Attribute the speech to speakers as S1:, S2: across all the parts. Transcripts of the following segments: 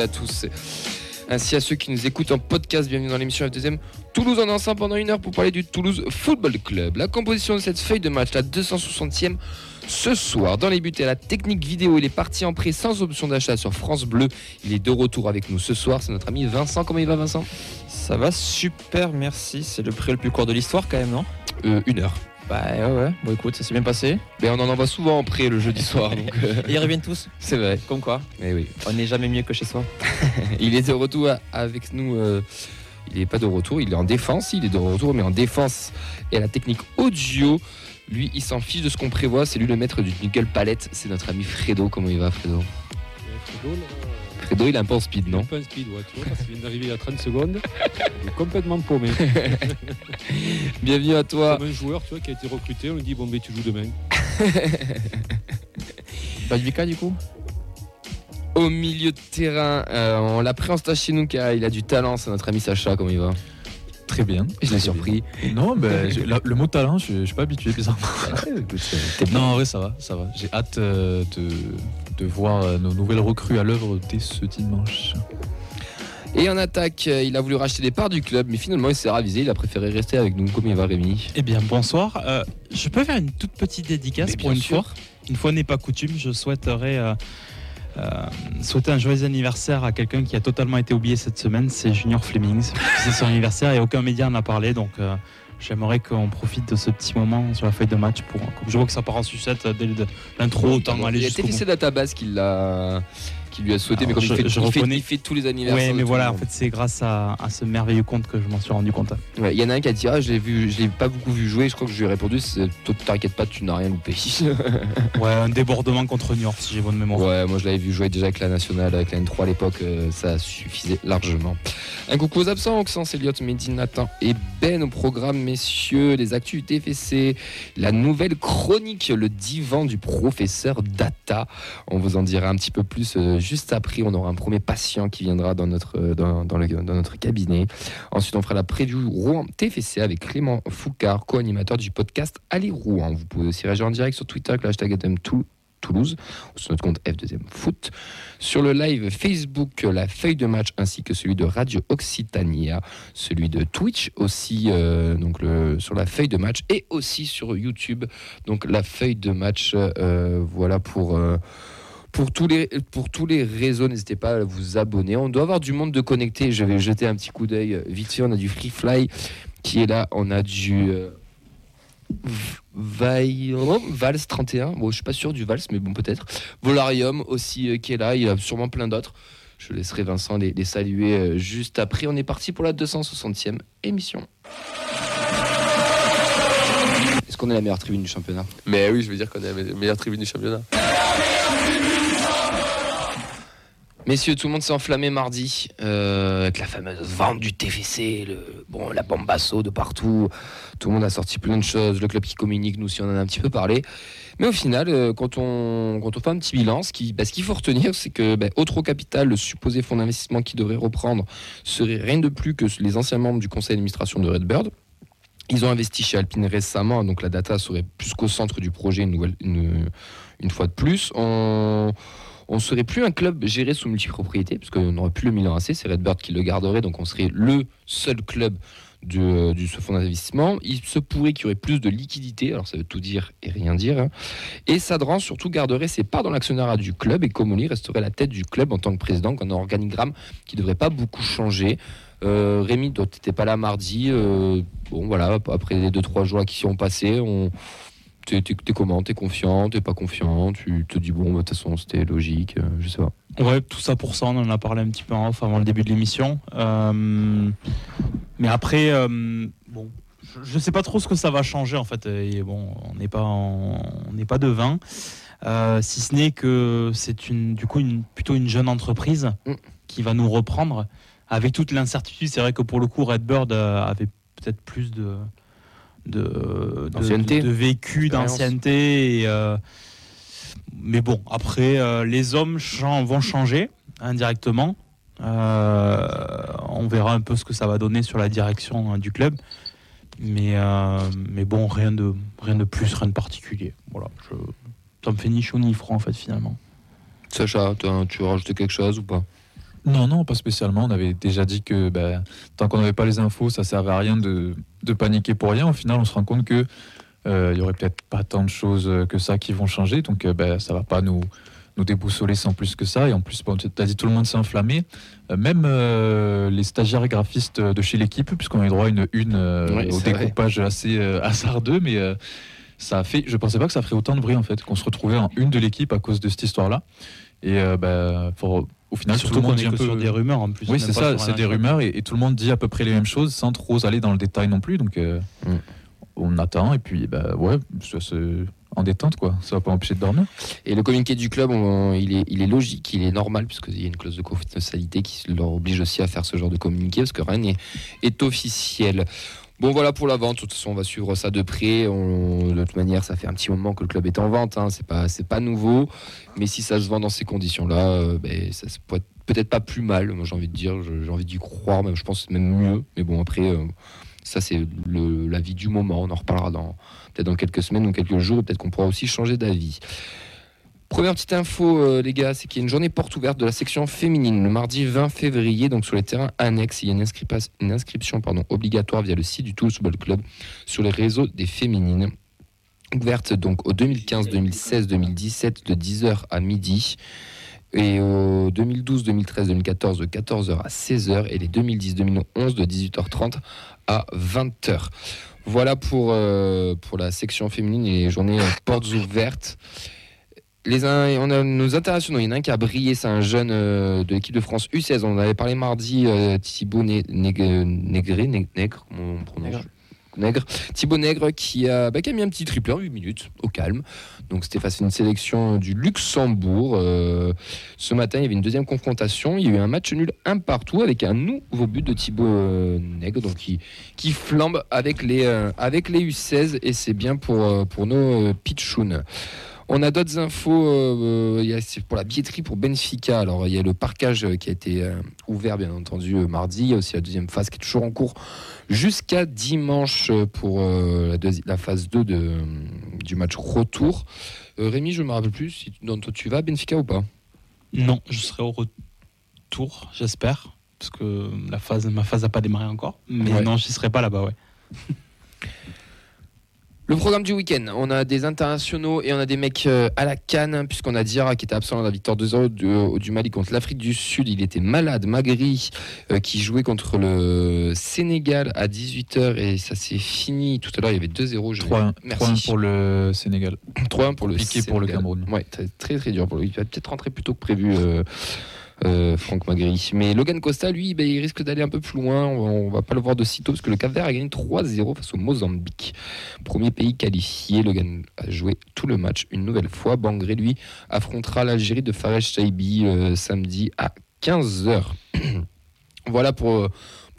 S1: à tous. Ainsi à ceux qui nous écoutent en podcast, bienvenue dans l'émission F2M Toulouse en ensemble pendant une heure pour parler du Toulouse Football Club. La composition de cette feuille de match, la 260e ce soir. Dans les buts et la technique vidéo, il est parti en prêt sans option d'achat sur France Bleu. Il est de retour avec nous ce soir. C'est notre ami Vincent. Comment il va, Vincent?
S2: Ça va super, merci. C'est le prêt le plus court de l'histoire, quand même, non?
S1: Euh, Une heure.
S2: Bah ouais, ouais. Bon, écoute, ça s'est bien passé.
S1: Mais on en envoie souvent en prêt le jeudi soir. Donc, euh,
S2: ils reviennent tous
S1: C'est vrai.
S2: Comme quoi
S1: Mais oui.
S2: On n'est jamais mieux que chez soi.
S1: il est de retour avec nous. euh, il n'est pas de retour, il est en défense. Il est de retour, mais en défense et à la technique audio. Lui, il s'en fiche de ce qu'on prévoit. C'est lui le maître du nickel palette. C'est notre ami Fredo. Comment il va, Fredo?
S3: Fredo,
S1: il est un peu en speed, non
S3: un speed, ouais, tu vois, parce qu'il vient d'arriver il y a 30 secondes. Il est complètement paumé.
S1: Bienvenue à toi.
S3: Comme un joueur, tu vois, qui a été recruté, on lui dit, bon, ben, tu joues demain.
S2: Badvika, du coup
S1: Au milieu de terrain, euh, on l'a pris en stage chez nous car il a du talent. C'est notre ami Sacha. Comment il va?
S4: Très bien.
S1: Je l'ai surpris.
S4: Non, ben, je- la- le mot talent, je ne suis pas habitué, bizarrement.
S1: T'es
S4: Non, en vrai, ça va, ça va. J'ai hâte euh, de, de voir euh, nos nouvelles recrues à l'œuvre dès ce dimanche.
S1: Et en attaque, euh, il a voulu racheter des parts du club, mais finalement il s'est ravisé. Il a préféré rester avec nous. Comment il va, Rémi
S5: Eh bien, bonsoir. Euh, je peux faire une toute petite dédicace
S1: Mais
S5: pour
S1: bien
S5: une
S1: sûr.
S5: fois. Une fois n'est pas coutume, je souhaiterais euh, souhaiter un joyeux anniversaire à quelqu'un qui a totalement été oublié cette semaine, c'est Junior Flemings. C'est son anniversaire et aucun média n'en a parlé, donc euh, j'aimerais qu'on profite de ce petit moment sur la feuille de match pour. comme je vois que ça part en sucette dès le- l'intro, autant aller
S1: Il y a
S5: jusqu'au.
S1: TFC Database qui, l'a... qui lui a souhaité, mais comme
S5: je-
S1: il, fait,
S5: je
S1: il fait- il fait tous les anniversaires. De
S5: mais voilà, en fait, c'est grâce à, à ce merveilleux compte que je m'en suis rendu compte.
S1: Ouais, Il y en a un qui a dit Ah, je l'ai vu, je l'ai pas beaucoup vu jouer. Je crois que je lui ai répondu Toi, T'inquiète pas, tu n'as rien loupé.
S5: Ouais, un débordement contre Niort, si j'ai bonne mémoire.
S1: Ouais, moi je l'avais vu jouer déjà avec la nationale, avec la N3 à l'époque, euh, ça suffisait largement. Un coucou aux absents, Oxens, Elliot, Mehdi, Nathan et Ben au programme, messieurs, les actus TFC, la nouvelle chronique, le divan du professeur Data. On vous en dira un petit peu plus euh, juste après. On aura un premier patient qui viendra dans notre, euh, dans, dans notre cabinet. Ensuite, on fera la preview Rouen TFC avec Clément Foucard, co-animateur du podcast Allez Rouen. Vous pouvez aussi réagir en direct sur Twitter avec le hashtag FM2 Toulouse, ou sur notre compte F2M Foot, sur le live Facebook, la feuille de match ainsi que celui de Radio Occitania, celui de Twitch aussi, euh, donc sur la feuille de match, et aussi sur YouTube, donc la feuille de match, euh, voilà pour. Pour tous, les, pour tous les réseaux, n'hésitez pas à vous abonner. On doit avoir du monde de connecté. Je vais jeter un petit coup d'œil euh, vite fait. On a du Free Fly qui est là. On a du euh, Vals 31. Bon, je suis pas sûr du Vals, mais bon, peut-être. Volarium aussi euh, qui est là. Il y a sûrement plein d'autres. Je laisserai Vincent les, les saluer euh, juste après. On est parti pour la 260e émission. Est-ce qu'on est la meilleure tribune du championnat?
S6: Mais oui, je veux dire qu'on est la meilleure tribune du championnat.
S1: Messieurs, tout le monde s'est enflammé mardi euh, avec la fameuse vente du TFC, le, bon, la bombasso de partout. Tout le monde a sorti plein de choses. Le club qui communique, nous aussi, on en a un petit peu parlé. Mais au final, euh, quand, on, fait un petit bilan, bah, ce qu'il faut retenir, c'est que bah, Otro Capital, le supposé fonds d'investissement qui devrait reprendre, serait rien de plus que les anciens membres du conseil d'administration de Redbird. Ils ont investi chez Alpine récemment, donc la data serait plus qu'au centre du projet une, une fois de plus. On, on serait plus un club géré sous multipropriété, parce qu'on n'aurait plus le Milan AC, c'est Redbird qui le garderait, donc on serait le seul club de, du ce fonds d'investissement. Il se pourrait qu'il y aurait plus de liquidité, alors ça veut tout dire et rien dire. hein. Et Sadran surtout garderait ses parts dans l'actionnariat du club et Comoli resterait la tête du club en tant que président, avec un organigramme qui ne devrait pas beaucoup changer. Euh, Rémi, toi, t'étais pas là mardi. euh, bon, voilà, après les 2-3 jours qui sont passés, on... t'es, t'es comment? T'es confiant? T'es pas confiant? Tu te dis, bon, bah, de toute façon, c'était logique, euh, je sais pas.
S5: Ouais, tout ça pour ça, on en a parlé un petit peu en off avant le début de l'émission. Euh, mais après, euh, bon, je- je sais pas trop ce que ça va changer en fait. Et bon, on n'est pas, en- on n'est pas devin. Euh, si ce n'est que c'est une, du coup, une, plutôt une jeune entreprise
S1: Mm.
S5: qui va nous reprendre avec toute l'incertitude. C'est vrai que pour le coup, Redbird avait peut-être plus de de, de,
S1: D'ancienneté.
S5: de- de vécu,
S1: Expérience.
S5: d'ancienneté. et, euh, mais bon, après, euh, les hommes vont changer indirectement. Euh, on verra un peu ce que ça va donner sur la direction hein, du club. Mais, euh, mais bon, rien de, rien de plus, rien de particulier. Voilà, je, ça me fait ni chaud ni froid en fait finalement.
S1: Sacha, t'as- tu veux rajouter quelque chose ou pas?
S4: Non, non, pas spécialement. On avait déjà dit que bah, tant qu'on n'avait pas les infos, ça servait à rien de, de paniquer pour rien. Au final, on se rend compte que euh, il y aurait peut-être pas tant de choses euh, que ça qui vont changer. Donc, euh, bah, ça va pas nous, nous déboussoler sans plus que ça. Et en plus, bon, tu as dit tout le monde s'est enflammé. Euh, même euh, les stagiaires graphistes de chez l'équipe, puisqu'on a eu droit à une une euh,
S1: Oui,
S4: au
S1: vrai.
S4: découpage assez hasardeux, mais ça a fait. Je pensais pas que ça ferait autant de bruit en fait, qu'on se retrouvait en une de l'équipe à cause de cette histoire-là. Et bah, pour- au final, tout
S5: Surtout
S4: le
S5: qu'on
S4: monde
S5: est
S4: dit un
S5: que
S4: peu.
S5: sur des rumeurs en plus.
S4: Oui, c'est ça, c'est des rumeurs et, et tout le monde dit à peu près les mêmes choses sans trop aller dans le détail non plus. Donc, euh,
S1: Mm.
S4: on attend et puis, bah ouais, c'est en détente quoi. Ça va pas empêcher de dormir.
S1: Et le communiqué du club, on- il, est, il est logique, il est normal, puisqu'il y a une clause de confidentialité qui leur oblige aussi à faire ce genre de communiqué, parce que rien n'est est officiel. Bon, voilà pour la vente. De toute façon, on va suivre ça de près. On- de toute manière, ça fait un petit moment que le club est en vente. Hein. C'est pas, nouveau. Mais si ça se vend dans ces conditions-là, euh, ben, ça se être peut-être pas plus mal. Moi, j'ai envie de dire, j'ai envie d'y croire. Même, je pense même mieux. Mais bon, après, euh, ça c'est l'avis du moment. On en reparlera dans peut-être dans quelques semaines ou quelques jours. Peut-être qu'on pourra aussi changer d'avis. Première petite info, euh, les gars, c'est qu'il y a une journée porte ouverte de la section féminine le mardi 20 février, donc sur les terrains annexes. Il y a une, inscription pardon, obligatoire via le site du Toulouse Football Club sur les réseaux des féminines. Ouverte donc au 2015, 2016, 2017 de 10h à midi. Et au 2012, 2013, 2014 de 14h à 16h et les 2010, 2011 de 18h30 à 20h. Voilà pour, euh, pour la section féminine et les journées euh, portes ouvertes. Les on a nos internationaux, il y en a un qui a brillé, c'est un jeune euh, de l'équipe de France U16. On en avait parlé mardi, euh, Thibaut Nègre, Négré, Nègre, comment on prononce?
S6: Nègre.
S1: Nègre. Thibaut Nègre qui a, bah, qui a mis un petit triplé en 8 minutes, au calme. Donc c'était face à une sélection du Luxembourg. Euh, ce matin, il y avait une deuxième confrontation. Il y a eu un match nul un partout avec un nouveau but de Thibaut euh, Nègre, donc qui, qui flambe avec les, euh, avec les U16 et c'est bien pour, euh, pour nos euh, pitchouns. On a d'autres infos. euh, il y a- c'est pour la billetterie pour Benfica. Alors, il y a le parcage qui a été euh, ouvert, bien entendu, euh, mardi. Il y a aussi la deuxième phase qui est toujours en cours jusqu'à dimanche pour la, deuxi- la phase 2 de, euh, du match retour. Rémi, je ne me rappelle plus si dans toi tu vas à Benfica ou pas
S5: Non, je serai au retour, j'espère. Parce que la phase, ma phase n'a pas démarré encore. Mais
S1: Ouais.
S5: non, j'y serai pas là-bas, ouais.
S1: Le programme du week-end, on a des internationaux et on a des mecs euh, à la canne, puisqu'on a Diarra qui était absent dans la victoire 2-0 du, Mali contre l'Afrique du Sud. Il était malade, Magri, euh, qui jouait contre le Sénégal à 18h et ça s'est fini tout à l'heure. Il y avait 2-0. je-
S4: 3-1
S1: Merci.
S4: 3-1 pour le Sénégal.
S1: 3-1 pour le
S4: Piqué pour le
S1: Sénégal.
S4: Cameroun.
S1: Ouais, très, très très dur pour lui. Il va peut-être rentrer plus tôt que prévu, euh, euh, Franck Magri. Mais Logan Costa, lui, ben, il risque d'aller un peu plus loin. On, on va pas le voir de sitôt parce que le Cap Vert a gagné 3-0 face au Mozambique. Premier pays qualifié. Logan a joué tout le match une nouvelle fois. Bangré, lui, affrontera l'Algérie de Fares Chaibi euh, samedi à 15h. voilà pour.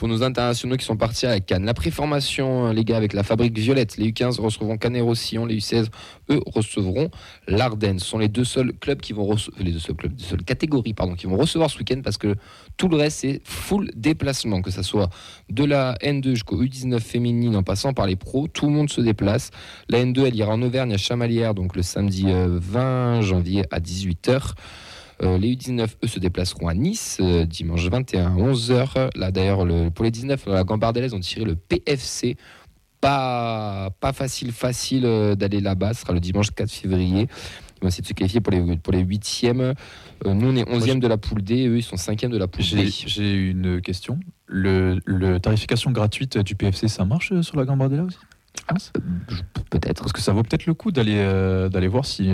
S1: Euh, pour nos internationaux qui sont partis à Cannes. La préformation, euh, les gars, avec la fabrique violette. Les U15 recevront Canet-Roussillon, les U16, eux, recevront l'Ardenne. Ce sont les deux seuls clubs qui vont recevoir, les deux seuls clubs, les seules catégories, pardon, qui vont recevoir ce week-end parce que tout le reste, c'est full déplacement, que ce soit de la N2 jusqu'au U19 féminine en passant par les pros, tout le monde se déplace. La N2, elle ira en Auvergne à Chamalières, donc le samedi euh, 20 janvier à 18h. Euh, les U19, eux, se déplaceront à Nice euh, dimanche 21 à 11h. Là, d'ailleurs, le- pour les 19, la Gambardella, ont tiré le PFC. Pas, pas facile, facile euh, d'aller là-bas. Ce sera le dimanche 4 février. Ils vont essayer de se qualifier pour les, pour les 8e. Euh, nous, on est 11e de la poule D. Eux, ils sont 5e de la poule D.
S4: j'ai une question. Le, le tarification gratuite du PFC, ça marche sur la Gambardella aussi? Penses
S1: Peut-être.
S4: Parce que ça vaut peut-être le coup d'aller d'aller voir si.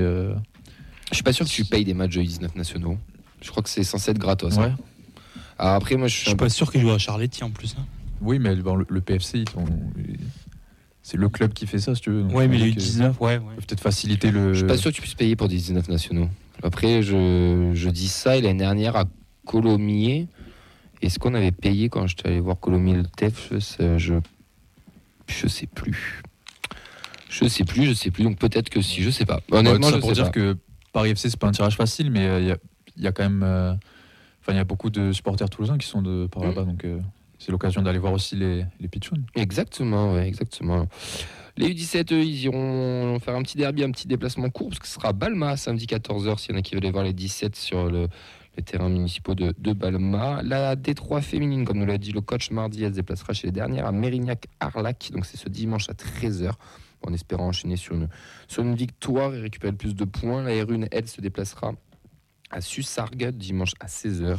S1: Je suis pas sûr que tu payes des matchs de 19 nationaux. Je crois que c'est censé être gratos. hein.
S4: Ouais.
S1: Alors après, moi, je
S5: Je
S1: suis
S5: suis
S1: un
S5: pas sûr qu'il joue à Charletti en plus. hein.
S4: Oui, mais bon, le, le PFC, ils sont- c'est le club qui fait ça, si tu veux. Donc,
S5: Ouais,
S4: je
S5: mais
S4: dis que ça
S5: U19, ouais, ouais.
S4: peut Peut-être faciliter le.
S1: Je suis pas sûr que tu puisses payer pour des 19 nationaux. Après, je, je dis ça, et l'année dernière à Colomiers, est-ce qu'on avait payé quand j'étais allé voir Colomiers le TEF je sais, je, je sais plus. Je sais plus, je sais plus, donc peut-être que si, je sais pas. Honnêtement, je
S4: pour
S1: sais
S4: dire
S1: pas.
S4: que Paris FC, c'est pas un tirage facile, mais euh, il y, a, il y a quand même. euh, Enfin, il y a beaucoup de supporters toulousains qui sont de par
S1: Mm.
S4: là-bas, donc euh, c'est l'occasion d'aller voir aussi les, les pitchouns.
S1: Exactement, ouais, exactement. Les U17, eux, ils iront faire un petit derby, un petit déplacement court, parce que ce sera à Balma samedi 14h, s'il y en a qui veulent aller voir les 17 sur le, les terrains municipaux de, de Balma. La D3 féminine, comme nous l'a dit le coach mardi, elle se déplacera chez les dernières à Mérignac-Arlac. Donc c'est ce dimanche à 13h. En espérant enchaîner sur une, victoire et récupérer le plus de points. La R1, elle, se déplacera à Sussargues dimanche à 16h.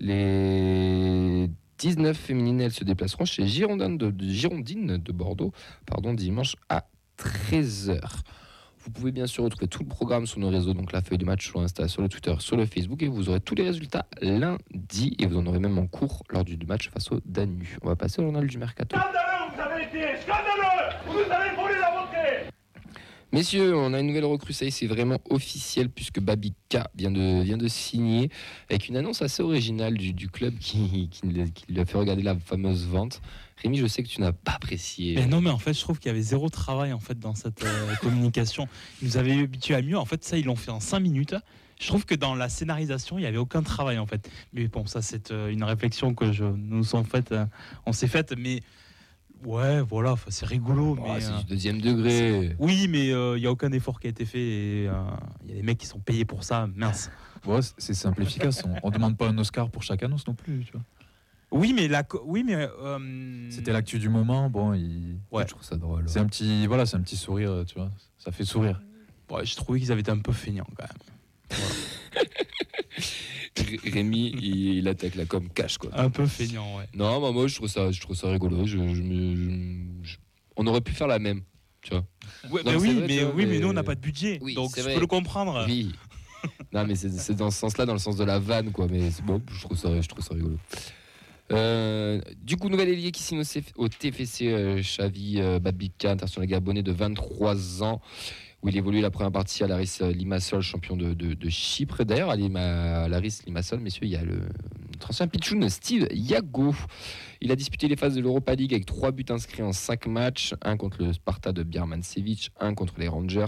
S1: Les 19 féminines, elles se déplaceront chez Girondine de, Girondine de Bordeaux pardon, dimanche à 13h. Vous pouvez bien sûr retrouver tout le programme sur nos réseaux, donc la feuille de match sur Insta, sur le Twitter, sur le Facebook, et vous aurez tous les résultats lundi, et vous en aurez même en cours lors du match face au Danu. On va passer au journal du Mercato. Messieurs, on a une nouvelle recrue, ça y est, c'est vraiment officiel puisque Babika vient de, vient de signer avec une annonce assez originale du, du club qui, qui, lui a- qui lui a fait regarder la fameuse vente. Rémi, je sais que tu n'as pas apprécié.
S5: Mais non, mais en fait, je trouve qu'il y avait zéro travail en fait dans cette euh, communication. Ils nous avaient habitués à mieux. En fait, ça, ils l'ont fait en 5 minutes. Je trouve que dans la scénarisation, il n'y avait aucun travail en fait. Mais bon, ça, c'est euh, une réflexion que je, nous sommes faite, euh, on s'est faite. Mais ouais, voilà, c'est rigolo.
S1: Oh,
S5: mais,
S1: c'est
S5: euh,
S1: du deuxième degré.
S5: oui, mais euh, il n'y a aucun effort qui a été fait. et, euh, Il y a des mecs qui sont payés pour ça. Mince.
S4: Ouais, c'est- simple, efficace. On, on demande pas un Oscar pour chaque annonce non plus. Tu vois.
S5: Oui, mais la, oui, mais euh,
S4: C'était l'actu du moment. Bon, il...
S5: Ouais.
S1: Je trouve ça drôle.
S4: c'est un petit, voilà, c'est un petit sourire, tu vois. Ça fait sourire.
S5: Ouais, je trouvais qu'ils avaient été un peu feignants quand même.
S1: Rémi, il, il attaque la com cash quoi.
S5: Un peu feignants, ouais.
S1: Non, bah, moi je trouve ça, je trouve ça rigolo. Je, je on aurait pu faire la même, tu vois.
S5: Ouais,
S1: Non,
S5: mais
S1: c'est
S5: oui,
S1: vrai,
S5: mais,
S1: vois,
S5: oui, mais
S1: mais-
S5: nous on n'a pas de budget,
S1: Oui,
S5: donc je
S1: vrai.
S5: peux le comprendre.
S1: Oui. non, mais c'est dans ce sens-là, dans le sens de la vanne, quoi. Mais bon, je trouve ça, je trouve ça rigolo. Euh, du coup, nouvel ailier qui signe au, CF au TFC euh, Xavi euh, Babika, international gabonais de 23 ans, il évolue la première partie à l'Aris Limassol, champion de, Chypre. D'ailleurs, à l'Aris Limassol, messieurs, il y a le ancien pitchoun Steve Yago. Il a disputé les phases de l'Europa League avec trois buts inscrits en cinq matchs, un contre le Sparta de Biermancevic, un contre les Rangers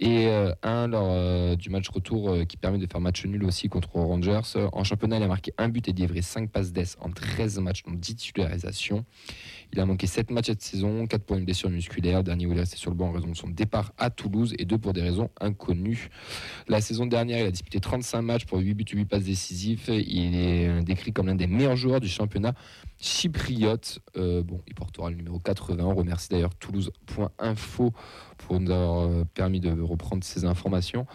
S1: et euh, un lors euh, du match retour euh, qui permet de faire match nul aussi contre Rangers. En championnat, il a marqué un but et livré 5 passes d'ess en 13 matchs, dont 10 titularisations. Il a manqué 7 matchs cette saison, 4 pour une blessure musculaire, dernier où il est resté sur le banc en raison de son départ à Toulouse et 2 pour des raisons inconnues. La saison dernière, il a disputé 35 matchs pour 8 buts et 8 passes décisifs. Il est décrit comme l'un des meilleurs joueurs du championnat chypriote. Euh, bon, il portera le numéro 80. On remercie d'ailleurs toulouse.info pour nous avoir euh, permis de reprendre ces informations.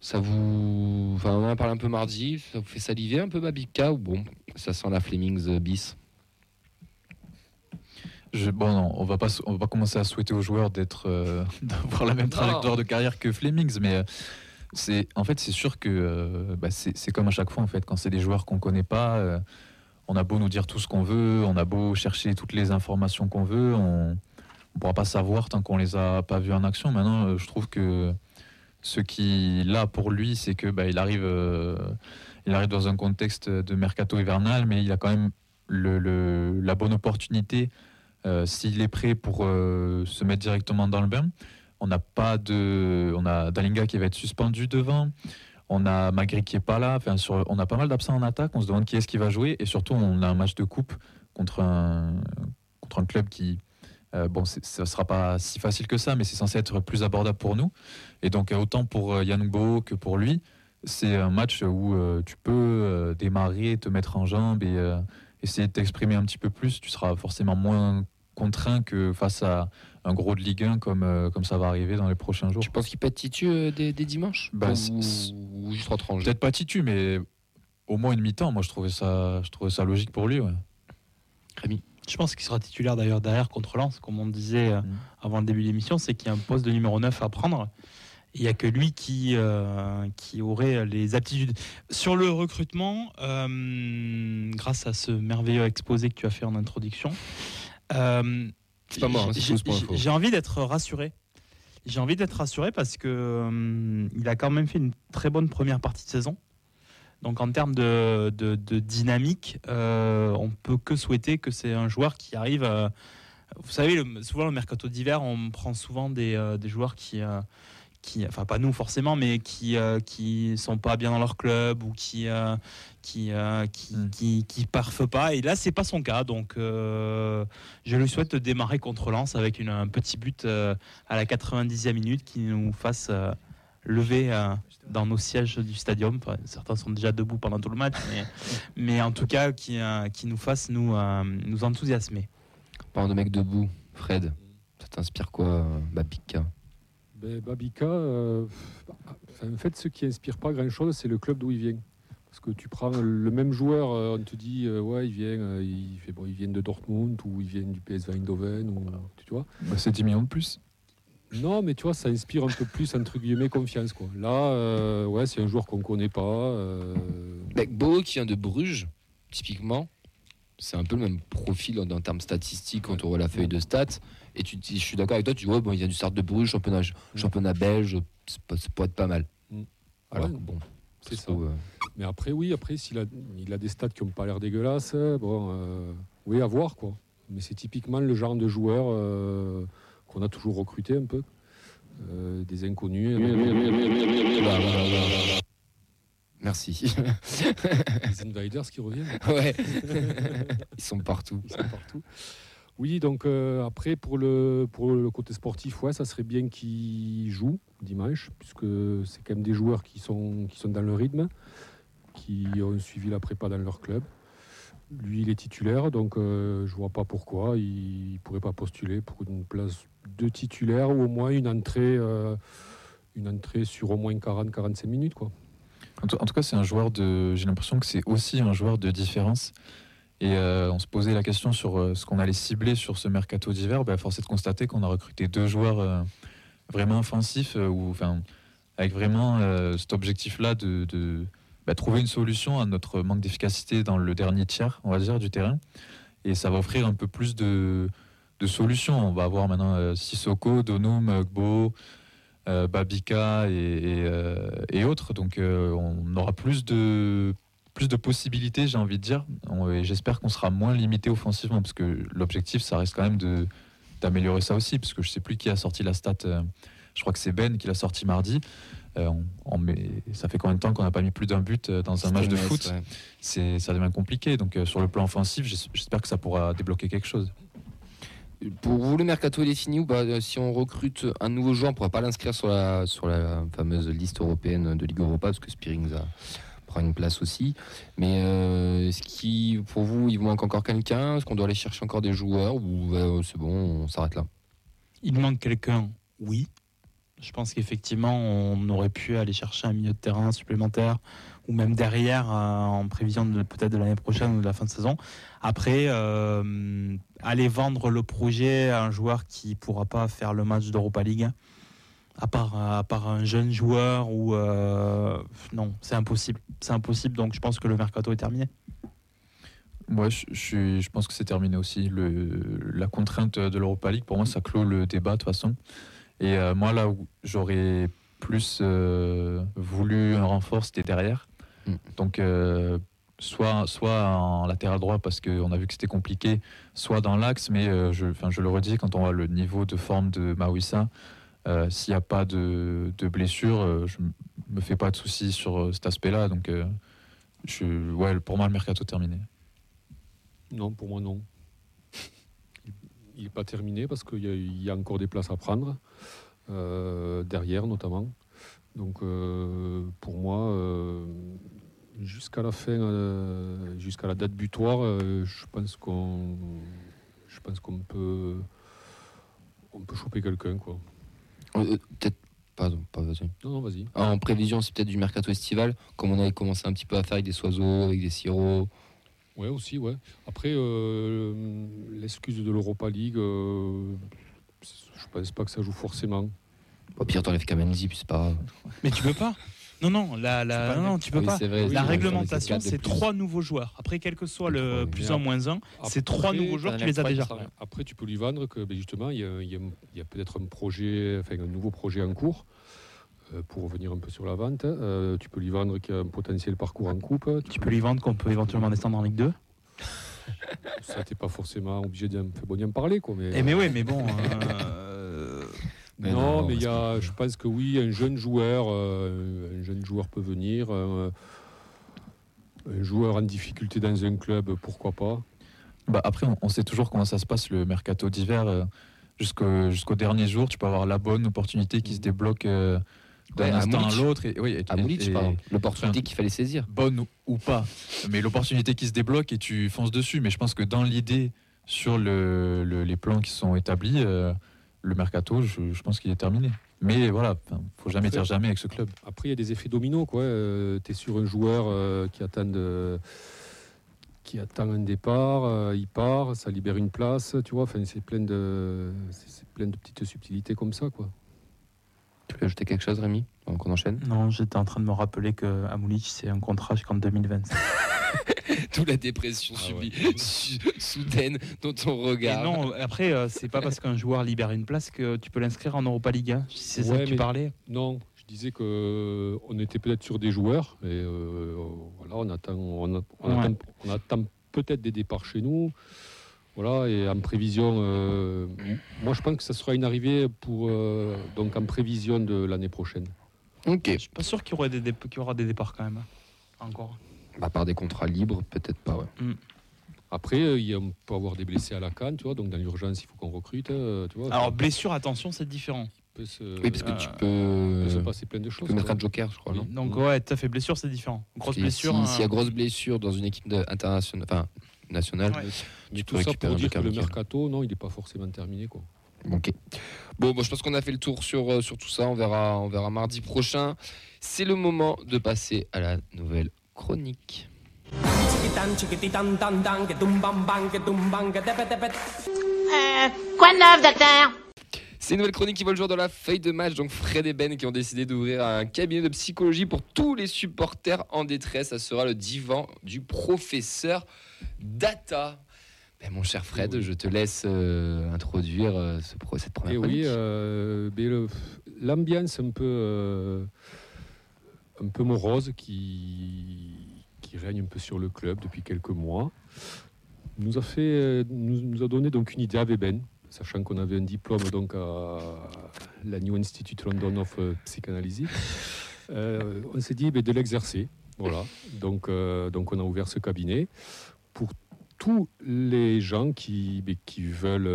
S1: Ça vous. Enfin, on en a parlé un peu mardi. Ça vous fait saliver un peu Babika ou bon, ça sent la Flemings euh, bis?
S4: Je, bon, non, on va pas, on va pas commencer à souhaiter aux joueurs d'être, euh, d'avoir la même trajectoire de carrière que Flemings, mais euh, c'est, en fait, c'est sûr que euh, bah, c'est, c'est comme à chaque fois, en fait, quand c'est des joueurs qu'on connaît pas, euh, on a beau nous dire tout ce qu'on veut, on a beau chercher toutes les informations qu'on veut, on, on pourra pas savoir tant qu'on les a pas vus en action. Maintenant, euh, je trouve que ce qui là pour lui, c'est que bah, il arrive, euh, il arrive dans un contexte de mercato hivernal, mais il a quand même la bonne opportunité euh, s'il est prêt pour se mettre directement dans le bain. On n'a pas de, on a Dalinga qui va être suspendu devant. On a Magri qui est pas là. Enfin, sur, on a pas mal d'absents en attaque. On se demande qui est-ce qui va jouer. Et surtout, on a un match de coupe contre un, contre un club qui, euh, bon, ça sera pas si facile que ça, mais c'est censé être plus abordable pour nous. Et donc, euh, autant pour euh, Yann Bo que pour lui, c'est un match où euh, tu peux démarrer, te mettre en jambe et essayer de t'exprimer un petit peu plus. Tu seras forcément moins contraint que face à un gros de Ligue 1 comme, comme ça va arriver dans les prochains jours.
S1: Tu penses qu'il peut être titu des, des dimanches
S4: Bah,
S1: ou,
S4: c'est-
S1: ou juste étranger
S4: Peut-être pas Titu, mais au moins une mi-temps. Moi, je trouvais ça, je trouvais ça logique pour lui. ouais.
S1: Rémi
S5: Je pense qu'il sera titulaire d'ailleurs derrière contre Lens, comme on disait euh,
S4: Mhm.
S5: avant le début de l'émission, c'est qu'il y a un poste de numéro 9 à prendre. Il n'y a que lui qui, euh, qui aurait les aptitudes. Sur le recrutement, euh, grâce à ce merveilleux exposé que tu as fait en introduction, euh,
S1: C'est pas moi, hein.
S5: J'ai envie d'être rassuré. J'ai envie d'être rassuré parce que euh, il a quand même fait une très bonne première partie de saison. Donc en termes de, dynamique, euh, on peut que souhaiter que c'est un joueur qui arrive. euh, vous savez, souvent le mercato d'hiver, on prend souvent des, euh, joueurs qui, euh, qui, enfin pas nous forcément, mais qui euh, qui sont pas bien dans leur club ou qui euh, qui, euh, qui,
S4: Mm.
S5: qui qui parfent pas. Et là, c'est pas son cas. Donc euh, je lui souhaite de démarrer contre Lens avec une- un petit but euh, à la 90e minute qui nous fasse lever dans nos sièges du stadium. Enfin, certains sont déjà debout pendant tout le match, mais, mais en tout cas qui, qui nous fassent nous, nous enthousiasmer.
S1: Parlant de mecs debout, Fred, ça t'inspire quoi, Babika
S3: Ben, Babika, euh, en fait, ce qui inspire pas grand-chose, c'est le club d'où il vient. Parce que tu prends le même joueur, euh, on te dit, euh, ouais, il vient, euh, il, fait, bon, il vient de Dortmund ou il vient du PSV Eindhoven, ou, tu vois.
S4: Bah, c'est 10 millions de plus.
S3: Non, mais tu vois, ça inspire un peu plus, entre guillemets, confiance. Quoi. Là, euh, ouais, c'est un joueur qu'on connaît pas. euh,
S1: Bo qui vient de Bruges, typiquement, c'est un peu le même profil en, en termes statistiques quand on voit la feuille de stats. Et tu dis, je suis d'accord avec toi, tu dis, ouais, bon, il vient du start de Bruges, championnat, championnat belge, c'est pas- ça pourrait être pas mal.
S3: Mm.
S1: Alors
S3: Ouais,
S1: bon,
S3: c'est ça.
S1: euh,
S3: Mais après, oui, après, s'il a, il a des stats qui n'ont pas l'air dégueulasses, bon, euh, oui, à voir, quoi. Mais c'est typiquement le genre de joueur euh, qu'on a toujours recruté un peu. Euh, des inconnus.
S1: Merci.
S3: Les invaders qui reviennent.
S1: ouais. Ils sont partout.
S3: Ils sont partout. Oui, donc euh, après, pour le, pour le côté sportif, ouais, ça serait bien qu'ils jouent dimanche, puisque c'est quand même des joueurs qui sont, qui sont dans le rythme, qui ont suivi la prépa dans leur club. Lui, il est titulaire, donc euh, je vois pas pourquoi il ne pourrait pas postuler pour une place de titulaire ou au moins une entrée, euh, une entrée sur au moins 40-45 minutes. Quoi.
S4: En tout, en tout cas, c'est un joueur de. J'ai l'impression que c'est aussi un joueur de différence. Et euh, on se posait la question sur euh, ce qu'on allait cibler sur ce mercato d'hiver. Bah, force de constater qu'on a recruté deux joueurs euh, vraiment offensifs, ou, avec vraiment cet objectif-là de, bah, trouver une solution à notre manque d'efficacité dans le dernier tiers, on va dire, du terrain. Et ça va offrir un peu plus de, solutions. On va avoir maintenant Sissoko, Donum, Gbo, Babika et, autres. Donc on aura plus de, plus de possibilités, j'ai envie de dire. Et J'espère qu'on sera moins limité offensivement, parce que l'objectif, ça reste quand même de d'améliorer ça aussi, parce que je sais plus qui a sorti la stat. euh, je crois que c'est Ben qui l'a sorti mardi. Euh, on- on met- ça fait combien de temps qu'on n'a pas mis plus d'un but euh, dans un match de foot?
S1: ouais.
S4: C'est ça devient compliqué. Donc euh, sur le plan offensif, j'es- j'espère que ça pourra débloquer quelque chose.
S1: Pour vous, le mercato il est fini ou pas? Euh, Si on recrute un nouveau joueur, on ne pourra pas l'inscrire sur la, sur la fameuse liste européenne de Ligue Europa parce que Spearing a- une place aussi. Mais euh, est-ce qu'il, pour vous, il manque encore quelqu'un? Est-ce qu'on doit aller chercher encore des joueurs ou euh, c'est bon, on s'arrête là?
S5: Il manque quelqu'un, oui. Je pense qu'effectivement, on aurait pu aller chercher un milieu de terrain supplémentaire ou même derrière euh, en prévision de peut-être de l'année prochaine ou de la fin de saison. Après, euh, aller vendre le projet à un joueur qui pourra pas faire le match d'Europa League, à part, à part un jeune joueur ou euh, non, c'est impossible. C'est impossible. Donc, je pense que le mercato est terminé.
S4: Moi, je, je suis- je pense que c'est terminé aussi. Le, la contrainte de l'Europa League, pour moi, ça clôt le débat de toute façon. Et euh, moi, là où j'aurais plus euh, voulu un renfort, c'était derrière.
S1: Mm.
S4: Donc, euh, soit, soit en latéral droit, parce qu'on a vu que c'était compliqué, soit dans l'axe. Mais euh, je, je le redis, quand on voit le niveau de forme de Mawissa, euh, s'il n'y a pas de, blessure, euh, je m- me fais pas de soucis sur euh, cet aspect-là. Donc, ouais, pour moi, le mercato terminé.
S3: Non, pour moi, non. Il n'est pas terminé parce qu'il y, a- encore des places à prendre, derrière notamment. Donc, pour moi, jusqu'à la fin, jusqu'à la date butoir, je pense qu'on, peut, peut choper quelqu'un, quoi.
S1: Euh, euh, Peut-être. Pardon, pas vas-y.
S3: Non, non, vas-y.
S1: Ah, En prévision, c'est peut-être du mercato estival, comme on avait commencé un petit peu à faire avec des soiseaux, avec des sirops.
S3: Ouais, aussi, ouais. Après, euh, l'excuse de l'Europa League, euh, je pense pas que ça joue forcément.
S1: Au pire, t'enlèves Kamenzi, puis c'est pas grave.
S5: Mais tu peux pas. Non, non, la, la- non, non, tu peux
S1: Oui,
S5: pas.
S1: vrai,
S5: La réglementation, c'est trois nouveaux joueurs. Après, quel que soit le plus un moins un, c'est trois nouveaux joueurs, tu les as déjà.
S3: Après, tu peux lui vendre que ben, justement, il y a, il y a- il y a peut-être un projet, enfin un nouveau projet en cours. euh, pour revenir un peu sur la vente, Euh, tu peux lui vendre qu'il y a un potentiel parcours en coupe.
S5: Tu peux lui vendre qu'on peut éventuellement descendre en Ligue 2.
S3: Ça, t'es pas forcément obligé d'en en parler, quoi. Mais,
S5: Eh mais oui, mais bon. euh,
S1: Mais
S3: non,
S1: non,
S3: mais il y a, je pense que oui, un jeune joueur, euh, un jeune joueur peut venir. euh, un joueur en difficulté dans un club, pourquoi pas.
S4: Bah après, on, on sait toujours comment ça se passe le mercato d'hiver. euh, jusqu'au, dernier jour, tu peux avoir la bonne opportunité qui se débloque euh, d'un
S1: Ouais, à
S4: instant à
S1: Moulich.
S4: l'autre. Et, oui,
S1: À. L'opportunité
S4: enfin,
S1: qu'il fallait saisir.
S4: bonne ou, ou pas, mais l'opportunité qui se débloque et tu fonces dessus. Mais je pense que dans l'idée, sur le, le- les plans qui sont établis, euh, le mercato, je, je pense qu'il est terminé. Mais voilà, enfin, faut jamais dire jamais avec ce club.
S3: Après, il y a des effets dominos. tu es sur un joueur euh, qui, attend de- qui attend un départ, euh, il part, ça libère une place. Tu vois, enfin, c'est plein, de... c'est plein de petites subtilités comme ça. Quoi.
S1: Tu veux ajouter quelque chose, Rémi Avant qu'on enchaîne?
S5: Non, j'étais en train de me rappeler que Amoulich, c'est un contrat jusqu'en 2025.
S1: D'où la dépression
S3: Ah
S1: subie,
S3: ouais.
S1: soudaine dans ton
S5: Et
S1: regard.
S5: non, après, euh, c'est pas parce qu'un joueur libère une place que tu peux l'inscrire en Europa League. hein. C'est ça que tu parlais.
S3: Non, je disais que euh, on était peut-être sur des joueurs. Et euh, voilà, on attend, on, a- on
S5: Ouais.
S3: attend, on attend peut-être des départs chez nous. Voilà, et en prévision, euh, moi je pense que ça sera une arrivée pour euh, donc en prévision de l'année prochaine.
S1: Ok.
S5: Je suis pas sûr qu'il y, aurait des qu'il y aura des départs quand même. hein. Encore.
S1: Bah, par des contrats libres, peut-être pas, ouais.
S3: Après, euh, il y a- on peut avoir des blessés à la canne, tu vois, donc dans l'urgence, il faut qu'on recrute, euh, tu vois.
S5: Alors,
S3: ça
S5: blessure, attention, c'est différent.
S3: peut se,
S1: Oui, parce que
S5: euh,
S1: tu
S3: il peut se
S1: peux,
S3: passer plein de
S1: tu
S3: choses.
S1: peux mettre
S3: quoi.
S1: un joker, je crois,
S3: Oui.
S1: non?
S5: Donc, ouais, tout à fait. Blessure, c'est différent. Grosse blessure.
S1: si-
S5: hein.
S1: S'il y a grosse blessure dans une équipe de- internationale, enfin nationale,
S5: Ouais.
S1: Tu
S3: tout ça pour dire que le mercato, non, il n'est pas forcément terminé. Quoi.
S1: Ok. Bon, bon, je pense qu'on a fait le tour sur, euh, sur tout ça. On verra, on verra mardi prochain. C'est le moment de passer à la nouvelle chronique.
S7: Euh, quoi de neuf, docteur?
S1: C'est une nouvelle chronique qui voit le jour dans la feuille de match. Donc Fred et Ben qui ont décidé d'ouvrir un cabinet de psychologie pour tous les supporters en détresse. Ça sera le divan du professeur Data. Ben, mon cher Fred,
S3: Oui.
S1: je te laisse euh, introduire euh, ce cette première
S3: Et
S1: chronique.
S3: oui, euh, l'ambiance un peu, un peu morose qui, qui règne un peu sur le club depuis quelques mois nous a fait, nous, nous a donné donc une idée à Weben, sachant qu'on avait un diplôme donc à la New Institute London of euh, Psychanalysis. Euh, on s'est dit ben, de l'exercer, voilà. Donc, euh, donc on a ouvert ce cabinet pour tous les gens qui, ben, qui veulent,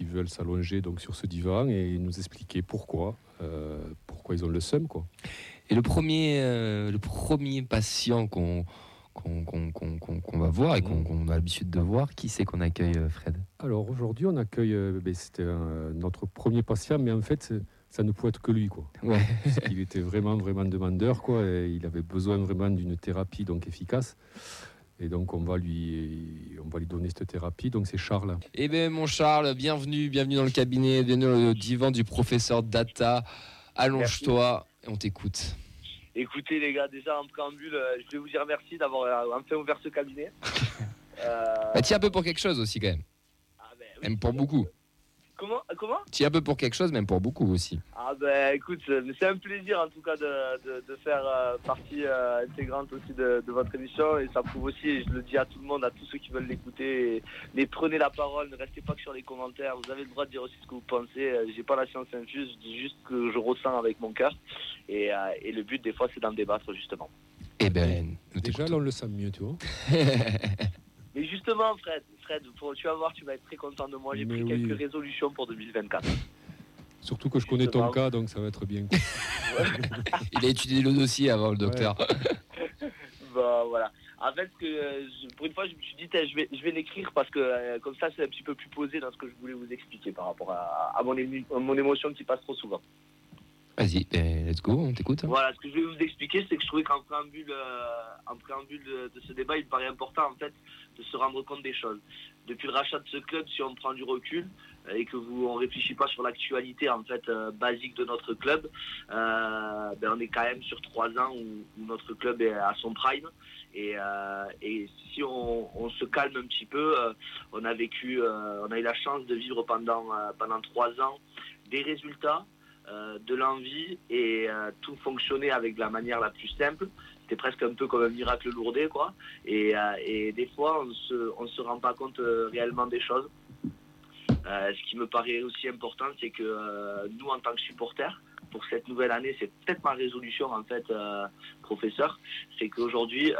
S3: veulent s'allonger donc sur ce divan et nous expliquer pourquoi, pourquoi ils ont le seum quoi.
S1: Et le premier, le premier patient qu'on qu'on va voir et qu'on qu'on a l'habitude de voir, qui c'est qu'on accueille, euh, Fred?
S3: Alors aujourd'hui on accueille, euh, ben, c'était notre premier patient, mais en fait ça ne pouvait être que lui quoi.
S1: Ouais.
S3: Parce qu'il était vraiment vraiment demandeur quoi, et il avait besoin vraiment d'une thérapie donc efficace. Et donc on va lui, on va lui donner cette thérapie. Donc c'est Charles.
S1: Eh bien, mon Charles, bienvenue, bienvenue dans le cabinet, bienvenue au divan du professeur Data. Allonge-toi et on t'écoute.
S8: Écoutez les gars, déjà en préambule, euh, je vais vous dire merci d'avoir euh, enfin ouvert ce cabinet. Euh,
S1: Bah, tiens un peu pour quelque chose aussi, quand même.
S8: ah ben, oui.
S1: Même pour beaucoup.
S8: Comment Comment
S1: Tiens un peu pour quelque chose, même pour beaucoup aussi.
S8: Ah ben écoute, euh, c'est un plaisir en tout cas de, de, de faire euh, partie euh, intégrante aussi de, de votre émission et ça prouve aussi, et je le dis à tout le monde, à tous ceux qui veulent l'écouter, mais prenez la parole, ne restez pas que sur les commentaires, vous avez le droit de dire aussi ce que vous pensez, j'ai pas la science infuse, je dis juste que je ressens avec mon cœur et, euh, et le but des fois c'est d'en débattre justement.
S1: Eh ben,
S3: Déjà là on le sent mieux, tu vois.
S8: Mais justement Fred, Fred, pour- tu vas voir, tu vas être très content de moi, j'ai pris
S3: oui.
S8: quelques résolutions pour 2024.
S3: Surtout que je connais ton cas, donc ça va être bien.
S1: Il a étudié le dossier avant le docteur.
S8: Bah voilà. En fait, ce que, je- pour une fois, je me suis dit, je vais, je vais l'écrire parce que euh, comme ça, c'est un petit peu plus posé dans ce que je voulais vous expliquer par rapport à, à mon, ému- à mon émotion qui passe trop souvent.
S1: Vas-y, eh, let's go, on t'écoute.
S8: Voilà, ce que je vais vous expliquer, c'est que je trouvais qu'en préambule, euh, en préambule de, de ce débat, il me paraît important en fait de se rendre compte des choses. Depuis le rachat de ce club, si on prend du recul euh, et que vous on réfléchit pas sur l'actualité en fait euh, basique de notre club, euh, ben, on est quand même sur trois ans où, notre club est à son prime. Et, si on, se calme un petit peu, on a vécu, on a eu la chance de vivre pendant pendant trois ans des résultats de l'envie et tout fonctionnait avec la manière la plus simple. C'était presque un peu comme un miracle lourdé, quoi. Et, euh, et des fois, on se, on se rend pas compte euh, réellement des choses. Euh, ce qui me paraît aussi important, c'est que nous, en tant que supporters, pour cette nouvelle année, c'est peut-être ma résolution, en fait, professeur, c'est qu'aujourd'hui,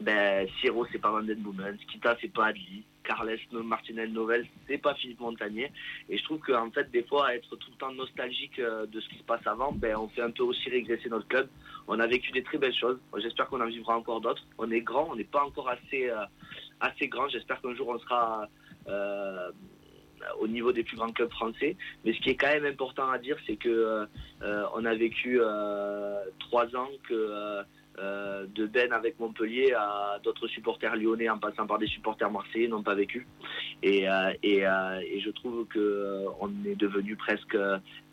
S8: ben, Siro, c'est pas Vanden Boomen, Skita, c'est pas Adli, Carles Martinez Novel, c'est pas Philippe Montagnier. Et je trouve qu'en fait, des fois, être tout le temps nostalgique euh, de ce qui se passe avant, ben, on fait un peu aussi régresser notre club. On a vécu des très belles choses. J'espère qu'on en vivra encore d'autres. On est grand, on n'est pas encore assez, euh, grand. J'espère qu'un jour on sera euh, au niveau des plus grands clubs français. Mais ce qui est quand même important à dire, c'est que euh, on a vécu trois ans que euh, de Ben avec Montpellier à d'autres supporters lyonnais en passant par des supporters marseillais n'ont pas vécu. Et, euh, euh, je trouve que euh, on est devenu presque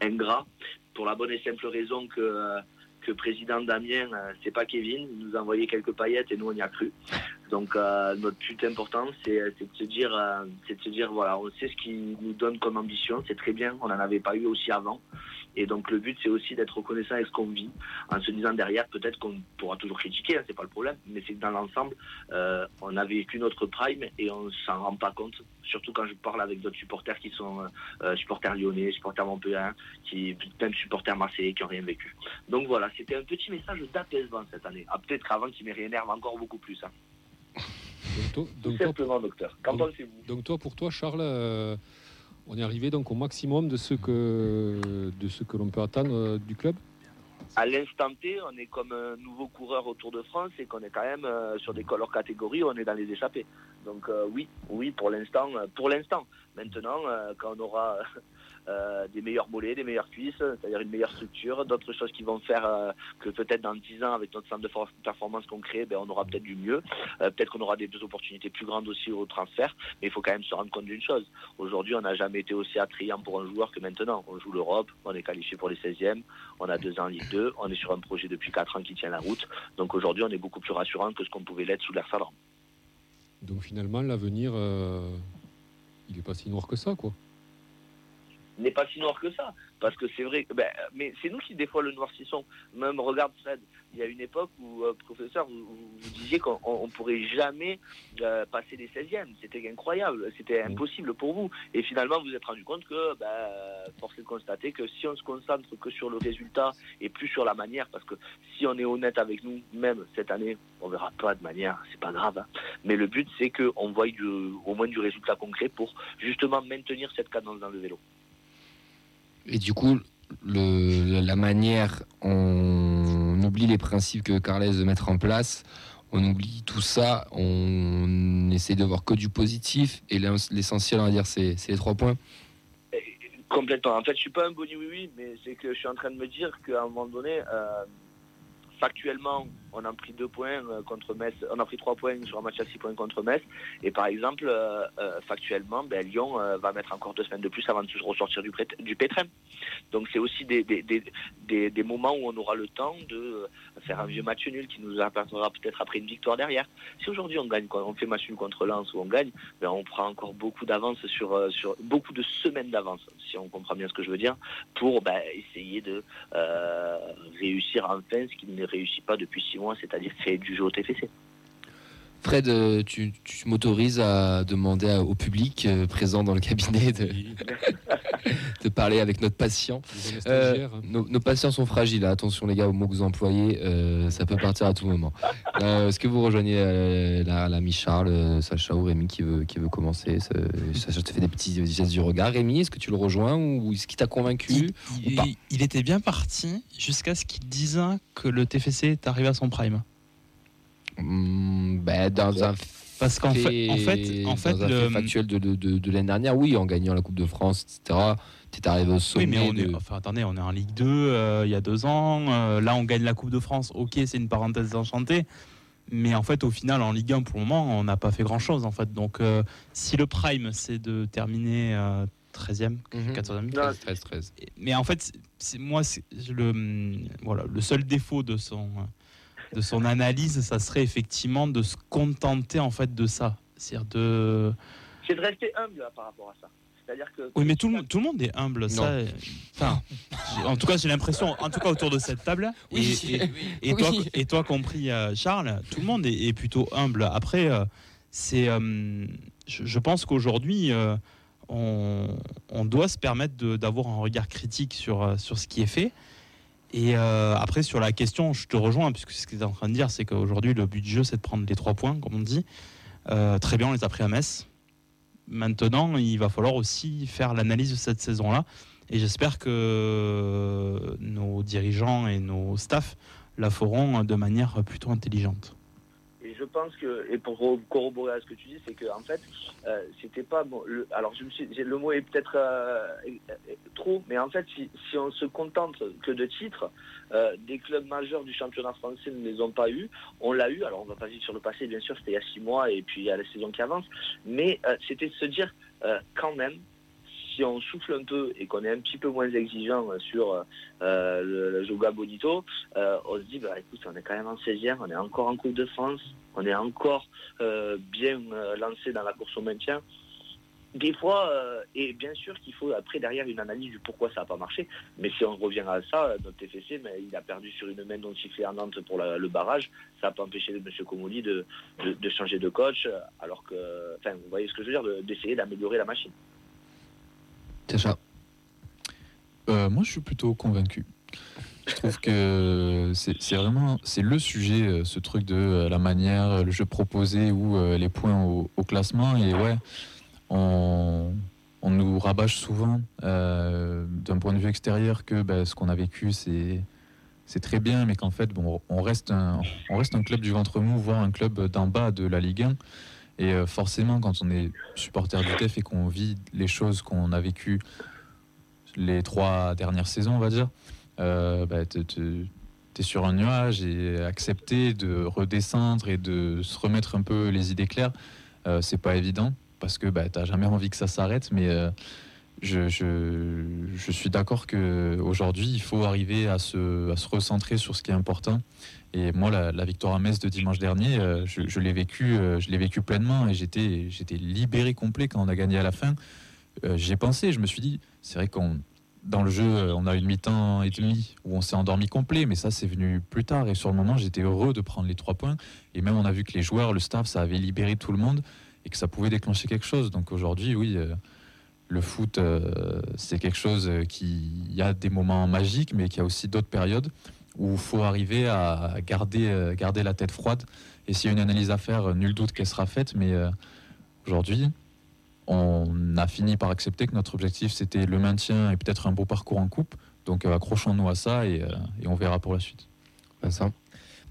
S8: ingrat pour la bonne et simple raison que que président Damien, c'est pas Kevin, il nous a envoyé quelques paillettes et nous on y a cru. Donc notre but important, c'est de se dire, c'est de se dire voilà, on sait ce qui nous donne comme ambition, c'est très bien, on n'en avait pas eu aussi avant. Et donc le but c'est aussi d'être reconnaissant avec ce qu'on vit, en se disant derrière peut-être qu'on pourra toujours critiquer, hein, c'est pas le problème, mais c'est que dans l'ensemble, euh, on a vécu notre prime et on s'en rend pas compte. Surtout quand je parle avec d'autres supporters qui sont euh, euh, supporters lyonnais, supporters montpelliérains, qui même supporters marseillais qui ont rien vécu. Donc voilà, c'était un petit message d'apaisement cette année. Ah, peut-être qu'avant qu'il me réénerve encore beaucoup plus. Hein.
S3: Donc, toi,
S8: Tout
S3: donc toi-
S8: simplement, docteur. Qu'en pensez-vous?
S3: donc toi, pour toi, Charles, euh, on est arrivé donc au maximum de ce que, de ce que l'on peut attendre euh, du club
S8: à l'instant T, on est comme un nouveau coureur au Tour de France et qu'on est quand même euh, sur des colors catégories, on est dans les échappées. Donc euh, oui, oui, pour l'instant, pour l'instant. Maintenant, quand on aura euh, des meilleurs mollets, des meilleures cuisses, c'est-à-dire une meilleure structure, d'autres choses qui vont faire euh, que peut-être dans 10 ans, avec notre centre de for- performance qu'on crée, ben, on aura peut-être du mieux. Euh, peut-être qu'on aura des des opportunités plus grandes aussi au transfert. Mais il faut quand même se rendre compte d'une chose. Aujourd'hui, on n'a jamais été aussi attrayant pour un joueur que maintenant. On joue l'Europe, on est qualifié pour les 16e, on a deux ans en Ligue 2, on est sur un projet depuis 4 ans qui tient la route. Donc aujourd'hui, on est beaucoup plus rassurant que ce qu'on pouvait l'être sous l'air Favre.
S3: Donc finalement, l'avenir, il n'est pas si noir que ça, quoi.
S8: N'est pas si noir que ça. Parce que c'est vrai, que- ben, mais c'est nous qui des fois le noircissons. Même regarde Fred, il y a une époque où, euh, professeur, vous, disiez qu'on on pourrait jamais euh, passer les 16e. C'était incroyable, c'était impossible pour vous. Et finalement, vous vous êtes rendu compte que, ben, force est de constater que si on se concentre que sur le résultat et plus sur la manière, parce que si on est honnête avec nous, même cette année, on verra pas de manière, c'est pas grave. hein. Mais le but, c'est qu'on voit du, au moins du résultat concret pour justement maintenir cette cadence dans le vélo.
S1: Et du coup, la manière, on oublie les principes que Carles veut mettre en place, on oublie tout ça, on essaie de voir que du positif, et l'ess- l'essentiel, on va dire, c'est les trois points.
S8: Complètement. En fait, je suis pas un boni oui oui, mais c'est que je suis en train de me dire qu'à un moment donné, euh, factuellement, on a pris deux points euh, contre Metz, on a pris trois points sur un match à six points contre Metz, et par exemple, euh, euh, factuellement, ben, Lyon va mettre encore deux semaines de plus avant de se ressortir du, pétrin. Donc c'est aussi des, moments où on aura le temps de faire un vieux match nul qui nous apportera peut-être après une victoire derrière. Si aujourd'hui on gagne, on fait match nul contre Lens ou on gagne, ben, on prend encore beaucoup d'avance sur, beaucoup de semaines d'avance, si on comprend bien ce que je veux dire, pour ben, essayer de réussir enfin ce qu'il ne réussit pas depuis six mois, c'est-à-dire faire du jeu au TFC.
S1: Fred, euh, tu, tu m'autorises à demander au public euh, présent dans le cabinet de, de parler avec notre patient. Euh,
S3: stagiaires.
S1: nos, nos patients sont fragiles, hein. attention les gars aux mots que vous employez, euh, ça peut partir à tout moment. Euh, Est-ce que vous rejoignez euh, la- l'ami Charles, Sacha ou Rémi qui veut, qui veut commencer? Ça- Sacha te fait des petits gestes du regard. Rémi, est-ce que tu le rejoins ou est-ce qu'il t'a convaincu
S5: Il,
S1: ou
S5: il-
S1: pas?
S5: il était bien parti jusqu'à ce qu'il dise que le TFC est arrivé à son prime.
S1: Hmm, ben, Dans un
S5: Parce qu'en fait, en fait, en fait,
S1: dans un
S5: le-
S1: fait factuel de, de, de- de l'année dernière, oui, en gagnant la Coupe de France, etc., tu es arrivé au sommet.
S5: Oui, mais on est, enfin, attendez, on est en Ligue 2 euh, il y a deux ans. euh, là, on gagne la Coupe de France. Ok, c'est une parenthèse enchantée. Mais en fait, au final, en Ligue 1, pour le moment, on n'a pas fait grand-chose. En fait. Donc, euh, si le prime, c'est de terminer euh, 13e,
S1: Mhm.
S5: 14e,
S1: 13, 13, 13.
S5: mais en fait, c'est- moi, le voilà, le seul défaut de son de son analyse, ça serait effectivement de se contenter en fait de ça, c'est-à-dire de.
S8: C'est de rester humble là, par rapport à ça. C'est-à-dire que
S5: Oui, mais tout le, tout le monde est humble, ça. Enfin, en tout cas, j'ai l'impression, en tout cas autour de cette table, et, et, et toi, et toi compris, euh, Charles, tout le monde est, est plutôt humble. Après, euh, c'est, euh, je, je pense qu'aujourd'hui, euh, on, on doit se permettre d'avoir un regard critique sur, sur ce qui est fait. Et euh, après, sur la question, je te rejoins, puisque ce que tu es en train de dire, c'est qu'aujourd'hui, le but du jeu, c'est de prendre les trois points, comme on dit. Euh, très bien, on les a pris à Metz. Maintenant, il va falloir aussi faire l'analyse de cette saison-là. Et j'espère que nos dirigeants et nos staffs la feront de manière plutôt intelligente.
S8: Je pense que, et pour corroborer à ce que tu dis, c'est que en fait, euh, c'était pas bon. Le, alors je me suis, le mot est peut-être euh, trop, mais en fait, si, si, on se contente que de titres, euh, des clubs majeurs du championnat français ne les ont pas eu. On l'a eu. Alors on va pas vivre sur le passé, bien sûr, c'était il y a six mois et puis il y a la saison qui avance, mais c'était de se dire quand même si on souffle un peu et qu'on est un petit peu moins exigeant sur euh, le, le Joga Bonito, euh, on se dit, bah, écoute, on est quand même en 16e, on est encore en Coupe de France, on est encore euh, bien lancé dans la course au maintien. Des fois, et bien sûr qu'il faut après derrière une analyse du pourquoi ça n'a pas marché, mais si on revient à ça, notre TFC, mais il a perdu sur une main non sifflée à Nantes pour le barrage, ça n'a pas empêché M. Comoli de, changer de coach, alors que, enfin, vous voyez ce que je veux dire, d'essayer d'améliorer la machine.
S1: Sacha
S4: euh, Moi, je suis plutôt convaincu. Je trouve que c'est vraiment c'est le sujet, euh, ce truc de euh, la manière, le jeu proposé ou les points au, classement. Et ouais, on, on nous rabâche souvent d'un point de vue extérieur que ben, ce qu'on a vécu, c'est c'est très bien, mais qu'en fait, bon, on reste, un, on reste un club du ventre mou, voire un club d'en bas de la Ligue 1. Et forcément, quand on est supporter du TEF et qu'on vit les choses qu'on a vécues les trois dernières saisons, on va dire, euh, bah, tu es sur un nuage et accepter de redescendre et de se remettre un peu les idées claires, euh, c'est pas évident parce que bah, tu n'as jamais envie que ça s'arrête, mais euh, je, suis d'accord qu'aujourd'hui, il faut arriver à se, recentrer sur ce qui est important. Et moi, la, victoire à Metz de dimanche dernier, euh, je, l'ai vécu, l'ai vécu pleinement et j'étais, libéré complet quand on a gagné à la fin. j'ai pensé, je me suis dit, c'est vrai qu'on dans le jeu, euh, on a une mi-temps et demi où on s'est endormi complet, mais ça c'est venu plus tard. Et sur le moment, j'étais heureux de prendre les trois points. Et même on a vu que les joueurs, le staff, ça avait libéré tout le monde et que ça pouvait déclencher quelque chose. Donc aujourd'hui, oui, euh, le foot, euh, c'est quelque chose qui il y a des moments magiques, mais qu'il y a aussi d'autres périodes où il faut arriver à garder, garder la tête froide. Et s'il y a une analyse à faire, nul doute qu'elle sera faite. Mais aujourd'hui, on a fini par accepter que notre objectif c'était le maintien et peut-être un beau parcours en coupe. Donc euh, accrochons-nous à ça et, euh, et, on verra pour la suite.
S2: Vincent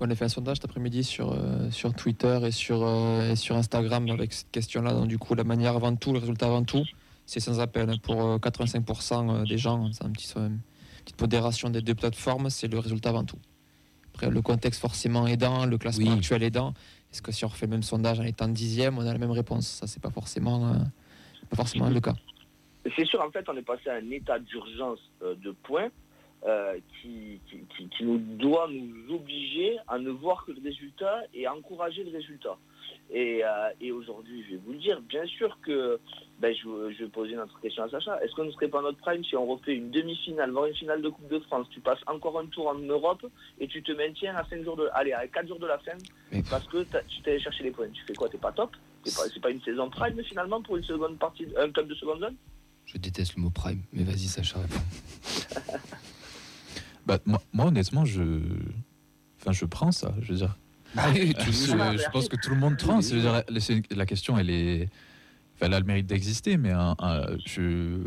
S2: on a fait un sondage cet après-midi sur, euh, sur Twitter et sur, et sur Instagram avec cette question-là. Donc, du coup, la manière avant tout, le résultat avant tout, c'est sans appel. Hein. Pour 85% des gens, c'est un petit, une petite modération des deux plateformes, c'est le résultat avant tout. Après, le contexte forcément aidant, le classement actuel aidant. Est-ce que si on refait le même sondage en étant dixième, on a la même réponse? Ça, c'est pas forcément forcément le cas.
S8: C'est sûr, en fait, on est passé à un état d'urgence euh, de points euh, qui, qui, nous doit nous obliger à ne voir que le résultat et à encourager le résultat. Et, euh, et aujourd'hui, je vais vous le dire, bien sûr que ben, je, je, vais poser une autre question à Sacha. Est-ce qu'on ne serait pas notre prime si on refait une demi-finale, voire une finale de Coupe de France? Tu passes encore un tour en Europe et tu te maintiens à 5 jours de. Allez, à 4 jours de la fin parce que tu t'es cherché les points. Tu fais quoi? T'es pas top? C'est pas, une saison prime finalement pour une seconde partie, un club de seconde zone?
S1: Je déteste le mot prime, mais vas-y Sacha.
S4: bah, moi, moi, honnêtement, je, enfin, je prends ça. Je veux dire,
S1: ah
S4: je, pense que tout le monde prend. La question, elle est, elle a le mérite d'exister, mais je,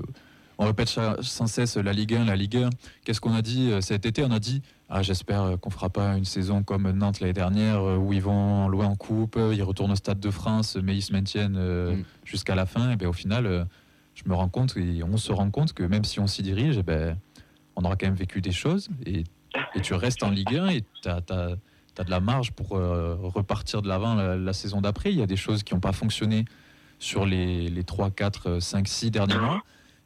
S4: on répète sans cesse la Ligue 1, la Ligue 1. Qu'est-ce qu'on a dit euh, cet été? On a dit ah, j'espère euh, qu'on fera pas une saison comme Nantes l'année dernière euh, où ils vont loin en coupe, ils retournent au Stade de France, mais ils se maintiennent mm. jusqu'à la fin. Et bien au final, je me rends compte et on se rend compte que même si on s'y dirige, eh ben, on aura quand même vécu des choses et, tu restes en Ligue 1 et tu as, de la marge pour repartir de l'avant la, saison d'après. Il y a des choses qui n'ont pas fonctionné sur les, les 3, 4, 5, 6 derniers mois.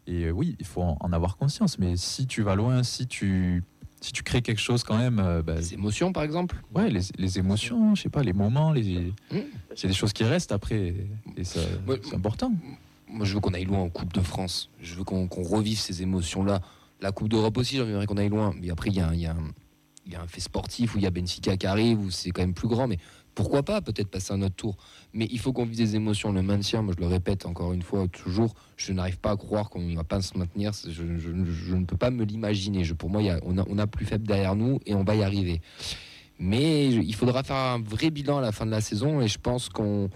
S4: Et oui, il faut en avoir conscience. Mais si tu vas loin, si tu si tu crées quelque chose quand même. Euh,
S1: bah, les émotions, par exemple
S4: Ouais, les, les, émotions, je sais pas, les moments, les... Mmh. c'est des choses qui restent après. Et c'est important.
S1: Moi, je veux qu'on aille loin en Coupe de France. Je veux qu'on revive ces émotions-là. La Coupe d'Europe aussi, j'aimerais qu'on aille loin. Mais après, il y a, y, a y a, un fait sportif où il y a Benfica qui arrive, où c'est quand même plus grand. Mais pourquoi pas peut-être passer un autre tour Mais il faut qu'on vive des émotions. Le maintien, moi je le répète encore une fois, toujours, je n'arrive pas à croire qu'on ne va pas se maintenir. Je, ne peux pas me l'imaginer. pour moi, on, a, on a plus faible derrière nous et on va y arriver. Mais il faudra faire un vrai bilan à la fin de la saison et je pense qu'on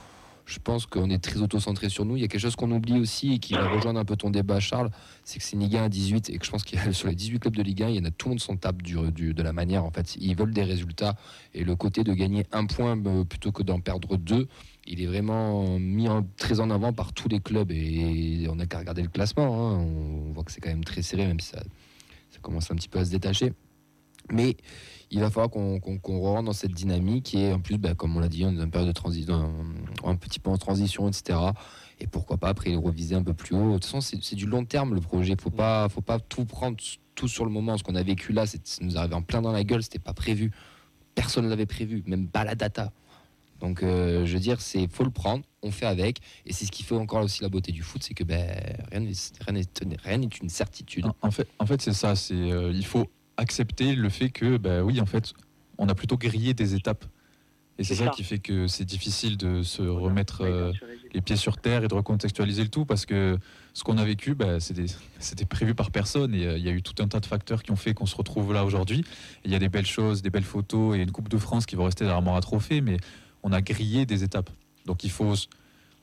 S1: je pense qu'on est très auto-centré sur nous. Il y a quelque chose qu'on oublie aussi et qui va rejoindre un peu ton débat, Charles, c'est que c'est Ligue 1 à 18 et que je pense qu'il y a sur les 18 clubs de Ligue 1, il y en a tout le monde s'en tape de la manière. En fait, ils veulent des résultats et le côté de gagner un point euh, plutôt que d'en perdre deux, il est vraiment mis en- très en avant par tous les clubs et on n'a qu'à regarder le classement. hein. On voit que c'est quand même très serré, même si ça, ça commence un petit peu à se détacher. Mais il va falloir qu'on qu'on- qu'on rentre dans cette dynamique et en plus, bah, comme on l'a dit, on est dans une période de transition, un, petit peu en transition, etc. Et pourquoi pas après reviser un peu plus haut. De toute façon, c'est du long terme le projet. Faut pas, faut pas tout prendre tout sur le moment. Ce qu'on a vécu là, c'est- ça nous arrivait en plein dans la gueule. C'était pas prévu. Personne ne l'avait prévu, même pas la data. Donc, euh, je veux dire, c'est faut le prendre, on fait avec, et c'est ce qui fait encore aussi la beauté du foot, c'est que ben, rien n'est une certitude.
S4: En fait, en fait c'est ça. C'est euh, il faut accepter le fait que, bah oui, en fait, on a plutôt grillé des étapes. Et c'est ça,
S8: ça.
S4: qui fait que c'est difficile de se remettre euh, les pieds sur terre et de recontextualiser le tout parce que ce qu'on a vécu, bah, c'était prévu par personne et euh, il y a eu tout un tas de facteurs qui ont fait qu'on se retrouve là aujourd'hui. Il y a des belles choses, des belles photos et une Coupe de France qui va rester dans l'armoire à mais on a grillé des étapes. Donc il faut.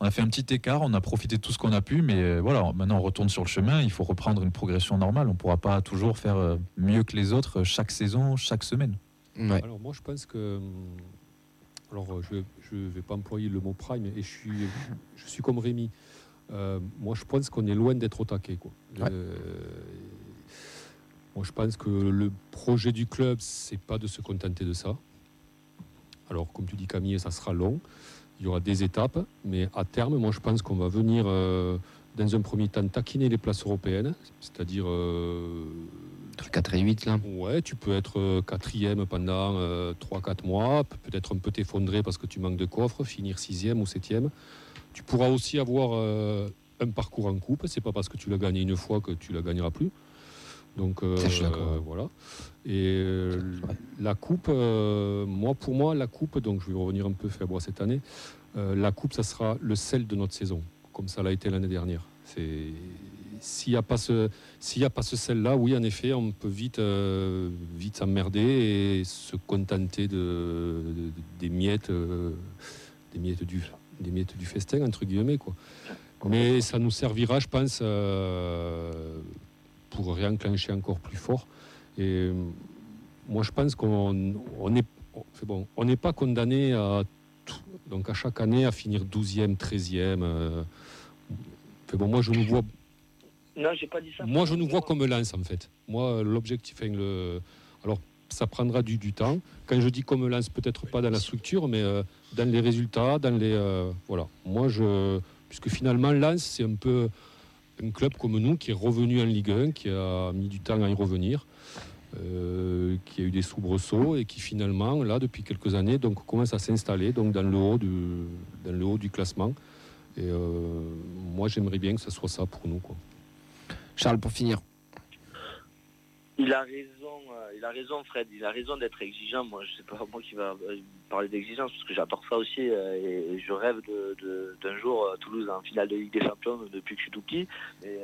S4: On a fait un petit écart, on a profité de tout ce qu'on a pu, mais euh, voilà, maintenant on retourne sur le chemin, il faut reprendre une progression normale. On ne pourra pas toujours faire euh, mieux que les autres euh, chaque saison, chaque semaine.
S1: Ouais.
S3: Alors moi je pense que hum, alors je je vais pas employer le mot prime et je suis je suis comme Rémi. Euh, moi je pense qu'on est loin d'être au taquet quoi.
S1: Ouais.
S3: Euh, moi je pense que le projet du club c'est pas de se contenter de ça. Alors comme tu dis Camille ça sera long. Il y aura des étapes, mais à terme, moi je pense qu'on va venir euh, dans un premier temps taquiner les places européennes, c'est-à-dire euh,
S1: Entre 4 et 8, là.
S3: Ouais, tu peux être euh, quatrième pendant 3-4 mois, pe- peut-être un peu t'effondrer parce que tu manques de coffre, finir sixième ou septième. Tu pourras aussi avoir euh, un parcours en coupe, c'est pas parce que tu l'as gagné une fois que tu la gagneras plus. Donc euh, euh, voilà. Et euh, la coupe, euh, moi pour moi la coupe, donc je vais revenir un peu faible cette année. la coupe, ça sera le sel de notre saison, comme ça l'a été l'année dernière. C'est s'il n'y a pas ce s'il n'y a pas ce sel-là, oui, en effet, on peut vite, vite s'emmerder et se contenter de, de- des miettes, des miettes du, des miettes du festin entre guillemets, quoi. Mais ça nous servira, je pense, pour réenclencher encore plus fort. Et euh, moi, je pense qu'on on est, bon, on n'est pas condamné à tout- donc à chaque année à finir 12e, 13e. euh, bon, moi, je nous vois
S8: Non, j'ai pas dit ça.
S3: moi, je nous vois comme lance, en fait. Moi, l'objectif, le... alors, ça prendra du, du temps. Quand je dis comme lance, peut-être pas dans la structure, mais euh, dans les résultats, dans les. euh, voilà. Moi, je. Puisque finalement, Lens, c'est un peu un club comme nous qui est revenu en Ligue 1, qui a mis du temps à y revenir, euh, qui a eu des soubresauts et qui finalement, là, depuis quelques années, donc, commence à s'installer donc, dans, le haut du, dans le haut du classement. Et euh, moi, j'aimerais bien que ce soit ça pour nous. Quoi.
S1: Charles, pour finir.
S8: Il a raison, euh, il a raison Fred, il a raison d'être exigeant. Moi, je sais pas moi qui va euh, parler d'exigence parce que j'adore ça aussi euh, et, je rêve d'un jour euh, Toulouse en finale de Ligue des Champions depuis que je suis tout petit. Et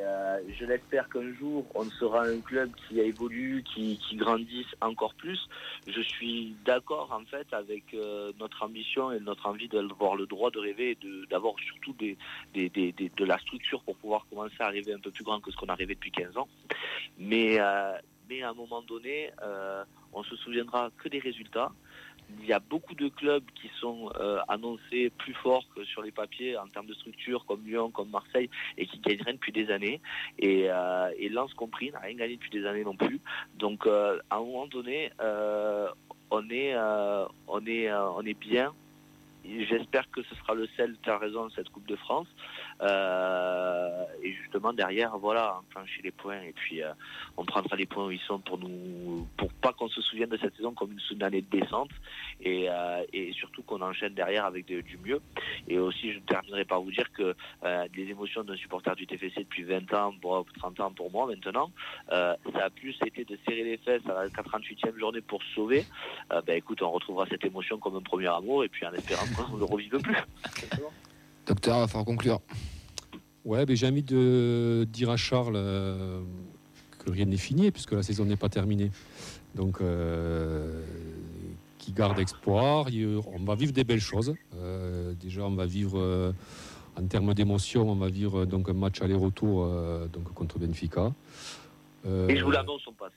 S8: je l'espère qu'un jour on sera un club qui a évolué, qui, qui grandisse encore plus. Je suis d'accord en fait avec notre ambition et notre envie d'avoir le droit de rêver et d'avoir surtout de la structure pour pouvoir commencer à rêver un peu plus grand que ce qu'on a rêvé depuis 15 ans. Mais, mais à un moment donné, euh, on se souviendra que des résultats. Il y a beaucoup de clubs qui sont euh, annoncés plus forts que sur les papiers en termes de structure, comme Lyon, comme Marseille, et qui gagnent depuis des années. Et, euh, compris, n'a rien gagné depuis des années non plus. Donc euh, à un moment donné, on est bien. J'espère que ce sera le sel, tu as raison, cette Coupe de France. Euh, et justement, derrière, voilà, enclencher les points. Et puis, euh, on prendra les points où ils sont pour nous, pour pas qu'on se souvienne de cette saison comme une, année de descente. Et, euh, et surtout qu'on enchaîne derrière avec du mieux. Et aussi, je terminerai par vous dire que euh, les émotions d'un supporter du TFC depuis 20 ans, bon, 30 ans pour moi maintenant, euh, ça a plus été de serrer les fesses à la 48e journée pour se sauver. Euh, ben écoute, on retrouvera cette émotion comme un premier amour et puis en espérant qu'on ne le revive plus.
S1: Docteur, il va falloir conclure.
S3: Ouais, mais j'ai envie de dire à Charles euh, que rien n'est fini puisque la saison n'est pas terminée. Donc, euh, qui garde espoir. On va vivre des belles choses. Euh, déjà, on va vivre, euh, en termes d'émotion, on va vivre donc un match aller-retour euh, donc contre Benfica. Euh,
S8: Et je vous l'annonce, on passe.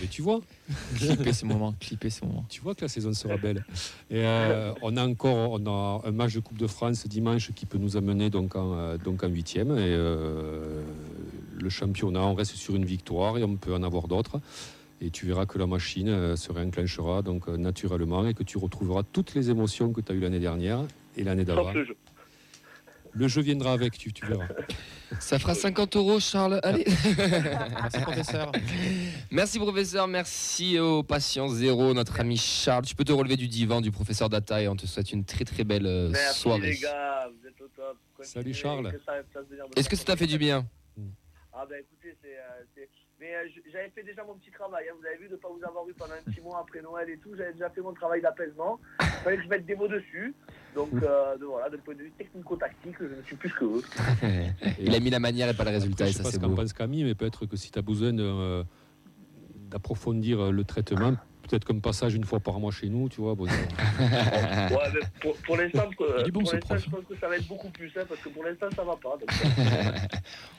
S3: Mais tu vois,
S2: Clipper ce moment, clipper ce moment.
S3: tu vois que la saison sera belle. Et euh, on a encore on a un match de Coupe de France dimanche qui peut nous amener donc en, euh, donc en huitième. Et euh, le championnat, on reste sur une victoire et on peut en avoir d'autres. Et tu verras que la machine se réenclenchera donc naturellement et que tu retrouveras toutes les émotions que tu as eues l'année dernière et l'année d'avant.
S8: Le jeu.
S3: Viendra avec, tu, tu verras.
S1: Ça fera 50 euros, Charles. Allez.
S2: Merci professeur.
S1: Merci professeur, merci au patient zéro, notre ami Charles. Tu peux te relever du divan du professeur Data et on te souhaite une très très belle euh,
S8: Merci
S1: soirée.
S8: les gars, vous êtes au top.
S3: Salut, Charles.
S1: Est-ce que ça t'a fait du bien
S8: Ah ben mais euh, j'avais fait déjà mon petit travail, hein. vous avez vu de ne pas vous avoir eu pendant un petit mois après Noël et tout, j'avais déjà fait mon travail d'apaisement, il fallait que je mette des mots dessus, donc euh, de, voilà, d'un point de vue technico-tactique, je ne suis plus que eux.
S1: Il a mis la manière et pas le résultat
S3: Après, je sais
S1: ça
S3: pas
S1: c'est
S3: ce qu'en pense Camille, mais peut-être que si tu as besoin euh, d'approfondir le traitement, peut-être comme passage une fois par mois chez nous, tu vois. bon, ça-
S8: Ouais, mais pour, pour l'instant, euh,
S4: bon,
S8: je pense que ça va être beaucoup plus, hein, parce que pour l'instant, ça va pas. donc,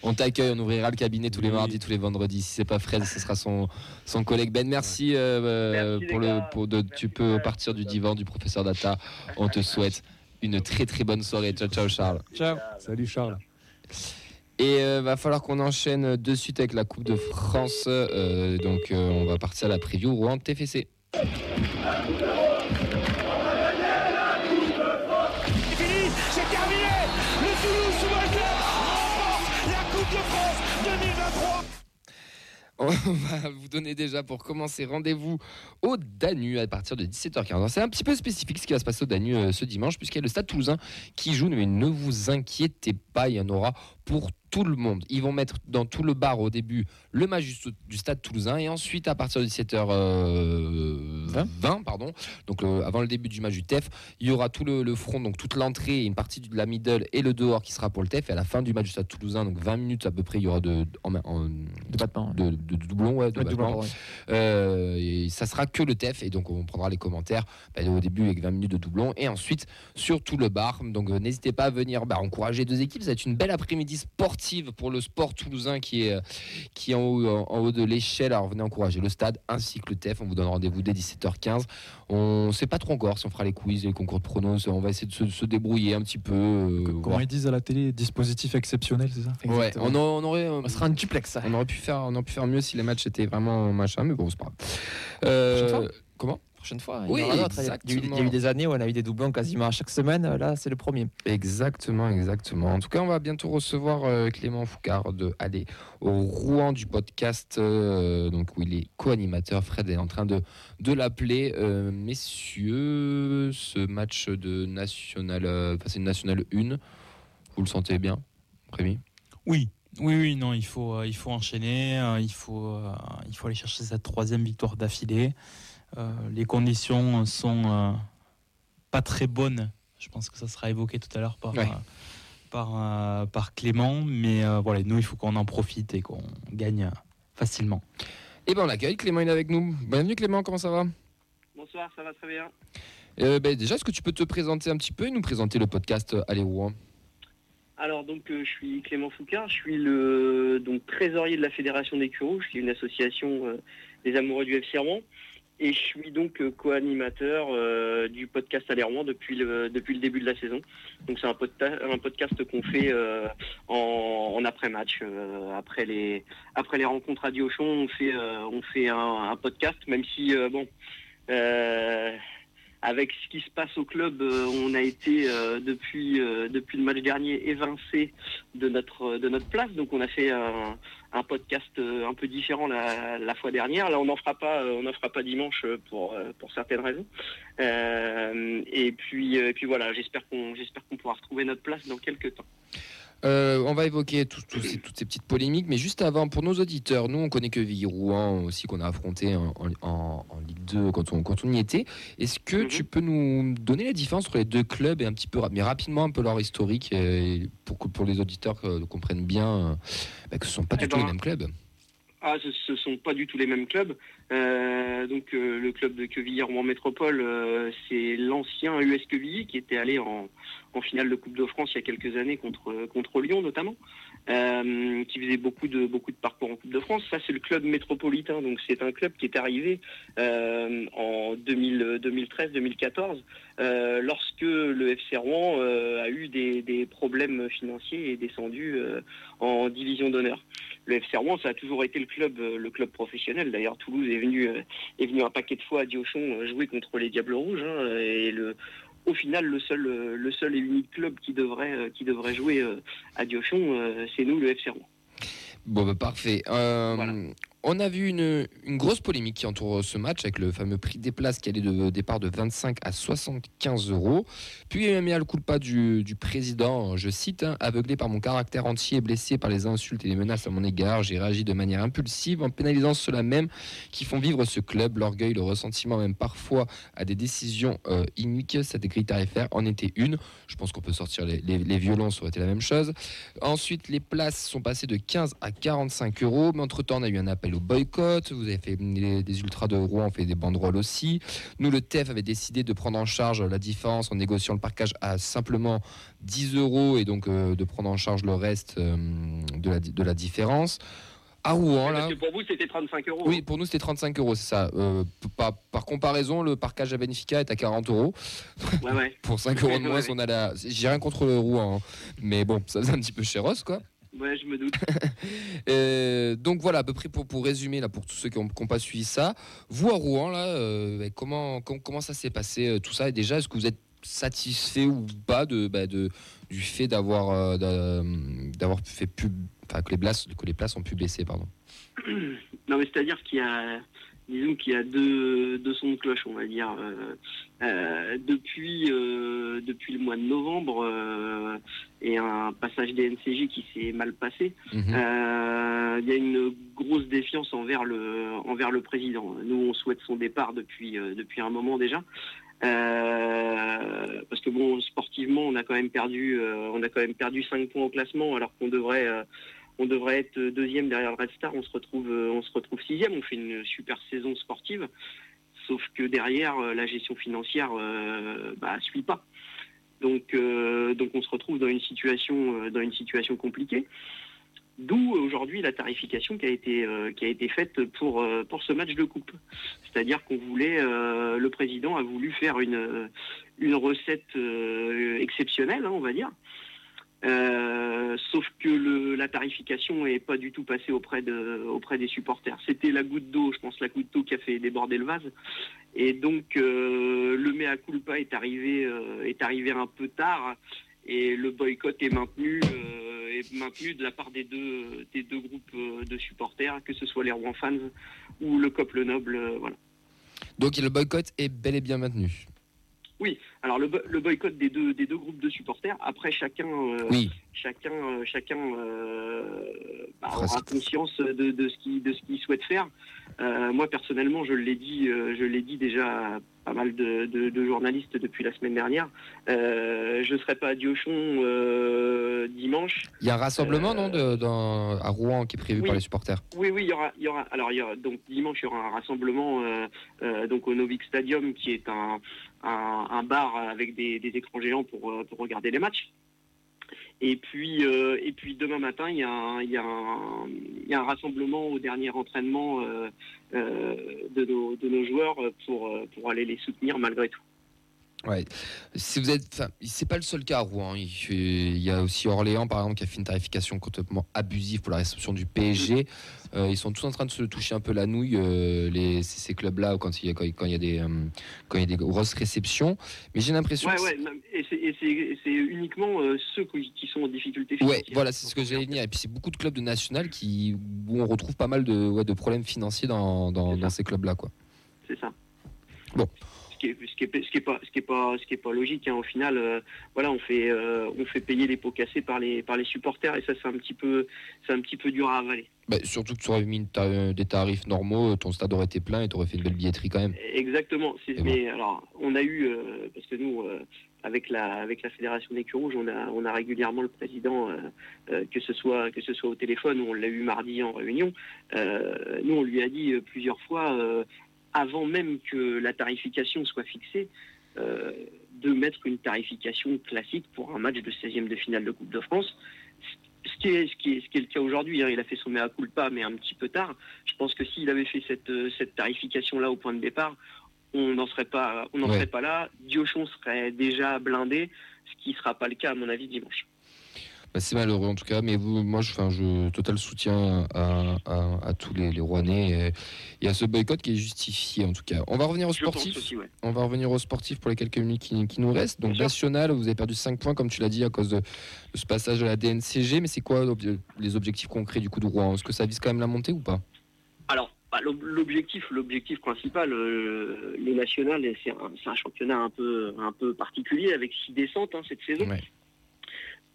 S1: On t'accueille, on ouvrira le cabinet tous les
S3: Oui.
S1: mardis, tous les vendredis. Si c'est pas Fred, ce sera son, son collègue Ben. Merci, euh, euh,
S8: Merci,
S1: pour le. Pour de,
S8: Merci,
S1: tu peux partir du divan du professeur Data. On te souhaite une très très bonne soirée. Ciao ciao Charles.
S2: Ciao.
S3: Salut Charles.
S1: Et euh, va falloir qu'on enchaîne de suite avec la Coupe de France. Euh, donc euh, on va partir à la preview Rouen TFC.
S9: fini, c'est terminé Le Toulouse Football Club remporte la Coupe de France 2023
S1: On va vous donner déjà pour commencer rendez-vous au Danu à partir de 17h15. Alors, C'est un petit peu spécifique ce qui va se passer au Danu euh, ce dimanche puisqu'il y a le Stade Toulousain qui joue, mais ne vous inquiétez pas, il y en aura pour tout le monde. Ils vont mettre dans tout le bar au début le match du, du Stade Toulousain et ensuite à partir de 17h20, pardon, donc euh, avant le début du match du TEF, il y aura tout le, le front, donc toute l'entrée, une partie de la middle et le dehors qui sera pour le TEF et à la fin du match du Stade Toulousain, donc 20 minutes à peu près, il y aura de, en- en-
S2: De battement.
S1: de, de- de doublons, ouais, de battements.
S2: ouais.
S1: Euh, et ça sera que le TEF et donc on prendra les commentaires bah, au début avec 20 minutes de doublons et ensuite sur tout le bar. Donc euh, n'hésitez pas à venir bah, encourager deux équipes. Ça va être une belle après-midi sportive pour le sport toulousain qui est, euh, qui est en, haut, en, en haut de l'échelle. Alors venez encourager le stade ainsi que le TEF. On vous donne rendez-vous dès 17h15. On ne sait pas trop encore si on fera les quiz, les concours de pronos. On va essayer de se, se débrouiller un petit peu. euh,
S4: Comment
S1: voir.
S4: ils disent à la télé, dispositif exceptionnel, c'est ça
S1: Ouais, on, aurait. euh,
S2: On sera un duplex, ça.
S1: on aurait pu faire, on aurait pu faire mieux si les matchs étaient vraiment machin, mais bon, c'est pas grave. Euh, comment?
S2: Prochaine fois.
S1: Oui,
S2: il. Il y a eu- il y a eu- il y a eu des années où on a eu des doublons quasiment à chaque semaine. Là, c'est le premier.
S1: Exactement, exactement. En tout cas, on va bientôt recevoir euh, Clément Foucard de aller au Rouen du podcast, euh, donc où il est co-animateur. Fred est en train de, de l'appeler. Euh, messieurs, ce match de national, enfin, c'est une nationale 1. Vous le sentez bien, Rémi?
S5: Oui, oui, oui, non, il faut, euh, il faut enchaîner, euh, il, faut, euh, il faut aller chercher cette troisième victoire d'affilée. Euh, les conditions sont euh, pas très bonnes. Je pense que ça sera évoqué tout à l'heure par,
S1: Ouais.
S5: euh, par, euh, par Clément, mais euh, voilà, nous, il faut qu'on en profite et qu'on gagne facilement.
S1: Eh ben, on l'accueille. Clément il est avec nous. Bienvenue, Clément. Comment ça va?
S8: Bonsoir, ça va très bien.
S1: Euh, ben, Déjà, est-ce que tu peux te présenter un petit peu et nous présenter le podcast Allez Rouen?
S10: Alors donc euh, je suis Clément Foucard, je suis le donc trésorier de la Fédération des Cureaux, je suis une association euh, des amoureux du FC Rouen et je suis donc euh, co-animateur euh, du podcast Rouen depuis le depuis le début de la saison. Donc c'est un, un podcast qu'on fait euh, en, en après-match, euh, après les après les rencontres à Diochon, on fait euh, on fait un, un podcast, même si euh, bon. Avec ce qui se passe au club, euh, on a été euh, depuis euh, depuis le match dernier évincé de notre de notre place. Donc on a fait un, podcast un peu différent la, fois dernière. Là on n'en fera pas pas dimanche pour pour certaines raisons. Et puis et puis voilà, j'espère qu'on j'espère qu'on pourra retrouver notre place dans quelques temps.
S1: Euh, on va évoquer tout- tout ces- toutes ces petites polémiques, mais juste avant, pour nos auditeurs, nous on connaît que Villiers-Rouen aussi, qu'on a affronté en, en- en- en Ligue 2 quand on, quand on y était. Est-ce que
S10: Mhm.
S1: tu peux nous donner la différence entre les deux clubs et un petit peu, mais rapidement un peu leur historique, euh, pour que pour les auditeurs euh, comprennent bien bah, que ce ne sont pas du
S10: Eh
S1: tout
S10: ben,
S1: les mêmes clubs
S10: Ah, ce ne sont pas du tout les mêmes clubs. Euh, donc euh, le club de Quevilly Rouen Métropole, euh, c'est l'ancien US Quevilly qui était allé en, en, finale de Coupe de France il y a quelques années contre, contre Lyon notamment, qui faisait beaucoup de, beaucoup de parcours en Coupe de France. Ça c'est le club métropolitain, donc c'est un club qui est arrivé en 2013-2014 lorsque le FC Rouen a eu des, des, problèmes financiers et est descendu en division d'honneur le FC Rouen, ça a toujours été le club, euh, le club professionnel. D'ailleurs, Toulouse est venu, euh, est venu un paquet de fois à Diochon euh, jouer contre les Diables Rouges. Hein, et le, au final, le seul, le seul et unique club qui devrait, qui devrait jouer à Diochon, c'est nous, le FC Rouen.
S1: Bon, bah, parfait. On a vu une, grosse polémique qui entoure ce match avec le fameux prix des places qui allait de départ de 25 à 75 euros. Puis il y a à le coup pas du, président, je cite, hein, aveuglé par mon caractère entier blessé par les insultes et les menaces à mon égard, j'ai réagi de manière impulsive en pénalisant ceux-là même qui font vivre ce club. L'orgueil, le ressentiment, même parfois à des décisions euh, iniques. Cette grille tarifaire en était une. Je pense qu'on peut sortir les, les, violons, ça aurait été la même chose. Ensuite, les places sont passées de 15 à 45 euros, mais entre-temps, on a eu un appel boycott. Vous avez fait des ultras de Rouen, ont fait des banderoles aussi. Nous, le TEF avait décidé de prendre en charge la différence en négociant le parcage à simplement 10 euros et donc euh, de prendre en charge le reste euh, de, la, de la différence. À Rouen, là.
S10: pour vous, c'était 35 euros.
S1: Oui, pour nous, c'était 35 euros, c'est ça. Euh, par, par, comparaison, le parcage à Benfica est à 40 euros.
S10: Ouais, ouais.
S1: pour 5 euros de moins, on a la. J'ai rien contre le Rouen, hein. mais bon, ça faisait un petit peu chéros, quoi.
S10: Ouais, je me doute.
S1: Euh, donc voilà, à peu près pour, pour résumer, là, pour tous ceux qui n'ont pas suivi ça, vous à Rouen, là, euh, comment, comment, ça s'est passé euh, tout ça? Et déjà, est-ce que vous êtes satisfait ou pas de, bah, de du fait d'avoir d'avoir fait pub, que les places que les places ont pu baisser, pardon?
S10: Non, mais c'est-à-dire qu'il y a disons qu'il y a deux, deux sons de cloche, on va dire. Euh, euh, depuis, euh, depuis le mois de novembre et un passage des NCJ qui s'est mal passé, mhm. il y a une grosse défiance envers le, envers le président. Nous, on souhaite son départ depuis, depuis un moment déjà. parce que bon, sportivement, on a quand même perdu, on a quand même perdu 5 points au classement, alors qu'on devrait on devrait être deuxième derrière le Red Star, on se retrouve, euh, on se retrouve sixième, on fait une super saison sportive, sauf que derrière euh, la gestion financière euh, bah, suit pas. Donc, donc on se retrouve dans une situation, dans une situation compliquée. D'où aujourd'hui la tarification qui a été qui a été faite pour pour ce match de coupe. C'est-à-dire qu'on voulait, le président a voulu faire une une recette exceptionnelle, hein, on va dire, euh, sauf que le, la tarification n'est pas du tout passée auprès, de, auprès des supporters. C'était la goutte d'eau, je pense, la goutte d'eau qui a fait déborder le vase. Et donc, euh, le mea culpa est arrivé, euh, est arrivé un peu tard et le boycott est maintenu, est maintenu de la part des deux, des deux groupes de supporters, que ce soit les Rouen fans ou le COP Le Noble. voilà.
S1: Donc, le boycott est bel et bien maintenu.
S10: Oui, alors le, boycott des deux, des deux groupes de supporters, après chacun, euh, chacun, euh, chacun euh, bah, aura conscience de, de ce qu'il souhaite faire. moi personnellement, je l'ai dit, je l'ai dit déjà à pas mal de, journalistes depuis la semaine dernière. je ne serai pas à Diochon dimanche.
S1: Il y a un rassemblement non dans, à Rouen qui est prévu par les supporters?
S10: Oui, oui, il y aura, il y aura. Alors il y aura, donc dimanche il y aura un rassemblement donc au Novik Stadium qui est un un, bar avec des, écrans géants pour, euh, pour, regarder les matchs. Et puis, euh, et puis demain matin, il y, a un, rassemblement au dernier entraînement euh, de, nos, joueurs pour aller les soutenir malgré tout.
S1: Ouais. Si vous êtes, c'est pas le seul cas à Rouen. Il, y a aussi Orléans, par exemple, qui a fait une tarification complètement abusive pour la réception du PSG. Euh, ils sont tous en train de se toucher un peu la nouille, euh, les, ces clubs-là, quand il y a, quand, il y a des, euh, quand il y a des grosses réceptions. Mais j'ai l'impression.
S10: Ouais, ouais, et c'est uniquement ceux qui sont en difficulté
S1: financière. Ouais, voilà, c'est ce que j'allais dire. Et puis c'est beaucoup de clubs de national qui, où on retrouve pas mal de, ouais, de problèmes financiers dans, dans, dans ces clubs-là, quoi.
S10: C'est ça.
S1: Bon
S10: ce qui est, ce qui est, ce qui est pas, ce qui est pas, ce qui est pas logique. Hein. Au final, euh, voilà, on fait, euh, on fait payer les pots cassés par les, par les supporters et ça, c'est un petit peu, c'est un petit peu dur à avaler.
S1: Bah, surtout que tu aurais mis des tarifs normaux, ton stade aurait été plein et tu aurais fait une belle billetterie quand même.
S10: Exactement. Mais alors, on a eu, euh, parce que nous, avec la avec la fédération des Rouges, on a on a régulièrement le président, euh, euh, que ce soit que ce soit au téléphone ou on l'a eu mardi en réunion. Euh, nous, on lui a dit plusieurs fois, euh, avant même que la tarification soit fixée, euh, de mettre une tarification classique pour un match de 16e de finale de Coupe de France. Ce qui est, ce qui est, ce qui est le cas aujourd'hui, hein. il a fait son mea culpa, mais un petit peu tard. Je pense que s'il avait fait cette, euh, cette tarification-là au point de départ, on n'en serait pas, on n'en
S1: Ouais.
S10: serait pas là. Diochon serait déjà blindé, ce qui ne sera pas le cas à mon avis dimanche.
S1: Bah, c'est malheureux en tout cas, mais vous, moi je, enfin, je total soutien à, à- à tous les, les Rouennais et, et à ce boycott qui est justifié en tout cas. On va revenir au
S10: Je pense
S1: sportif.
S10: aussi, ouais.
S1: On va revenir aux sportifs pour les quelques minutes qui, qui nous restent. Donc
S10: Bien sûr.
S1: national, vous avez perdu 5 points comme tu l'as dit à cause de, de ce passage de la DNCG, mais c'est quoi les objectifs concrets du coup de Rouen? Est-ce que ça vise quand même la montée ou pas?
S10: Alors, bah, l'ob- l'objectif, l'objectif principal, euh, les nationales, c'est un, c'est un championnat un peu, un peu particulier avec six descentes hein, cette saison.
S1: Ouais.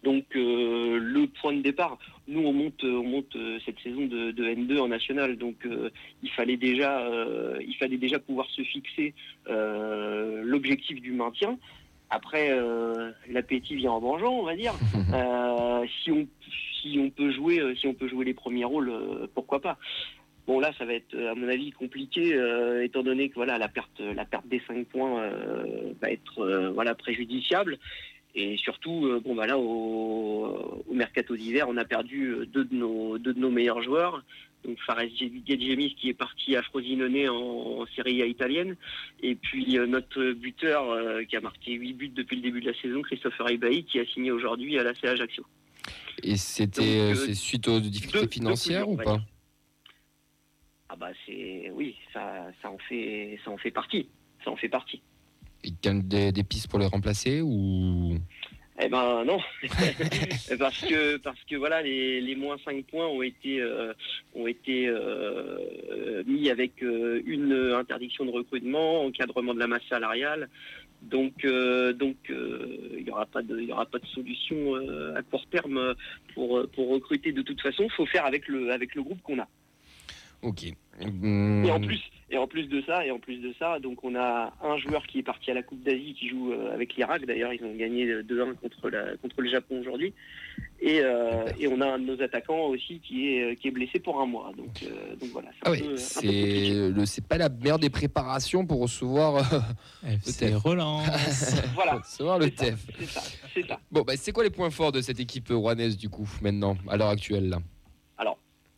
S10: Donc euh, le point de départ, nous on monte, on monte euh, cette saison de, de N2 en national, donc euh, il fallait déjà, euh, il fallait déjà pouvoir se fixer l'objectif du maintien. Après, l'appétit vient en mangeant, on va dire. Si on, si on peut jouer, si on peut jouer les premiers rôles, pourquoi pas? Bon là, ça va être à mon avis compliqué, euh, étant donné que voilà la perte, la perte des 5 points euh, va être euh, voilà préjudiciable. Et surtout, euh, bon bah là au, au mercato d'hiver, on a perdu euh, deux de nos deux de nos meilleurs joueurs. Donc Fares Gedjemis qui est parti à Frosinone en, en Serie A italienne, et puis euh, notre buteur euh, qui a marqué 8 buts depuis le début de la saison, Christopher Ibaï, qui a signé aujourd'hui à la CA Ajaccio.
S1: Et c'était
S10: euh,
S1: suite aux difficultés
S10: deux- deux
S1: financières ou pas
S10: Ah bah c'est oui, ça ça en fait ça en fait partie, ça en fait partie.
S1: Y a des, des pistes pour les remplacer ou?
S10: Eh ben non, parce que parce que voilà les, les moins 5 points ont été euh, ont été euh, mis avec euh, une interdiction de recrutement, encadrement de la masse salariale. Donc euh, donc euh, il y aura pas de il y aura pas de solution euh, à court terme pour pour recruter de toute façon. Faut faire avec le avec le groupe qu'on a.
S1: Ok.
S10: Et en plus, et en plus de ça, et en plus de ça, donc on a un joueur qui est parti à la Coupe d'Asie qui joue euh, avec l'Irak. D'ailleurs, ils ont gagné 2-1 contre la contre le Japon aujourd'hui. Et, euh, et on a un de nos attaquants aussi qui est euh, qui est blessé pour un mois. Donc euh, donc voilà. c'est
S1: Ah
S10: un
S1: ouais,
S10: peu- un peu
S1: c'est
S10: compliqué.
S1: le c'est pas la meilleure des préparations pour recevoir euh,
S5: FC
S1: TEF.
S5: relance.
S10: Voilà.
S1: recevoir le
S10: C'est ça,
S1: TEF.
S10: C'est ça, c'est ça.
S1: Bon, bah, c'est quoi les points forts de cette équipe rouennaise du coup maintenant à l'heure actuelle là?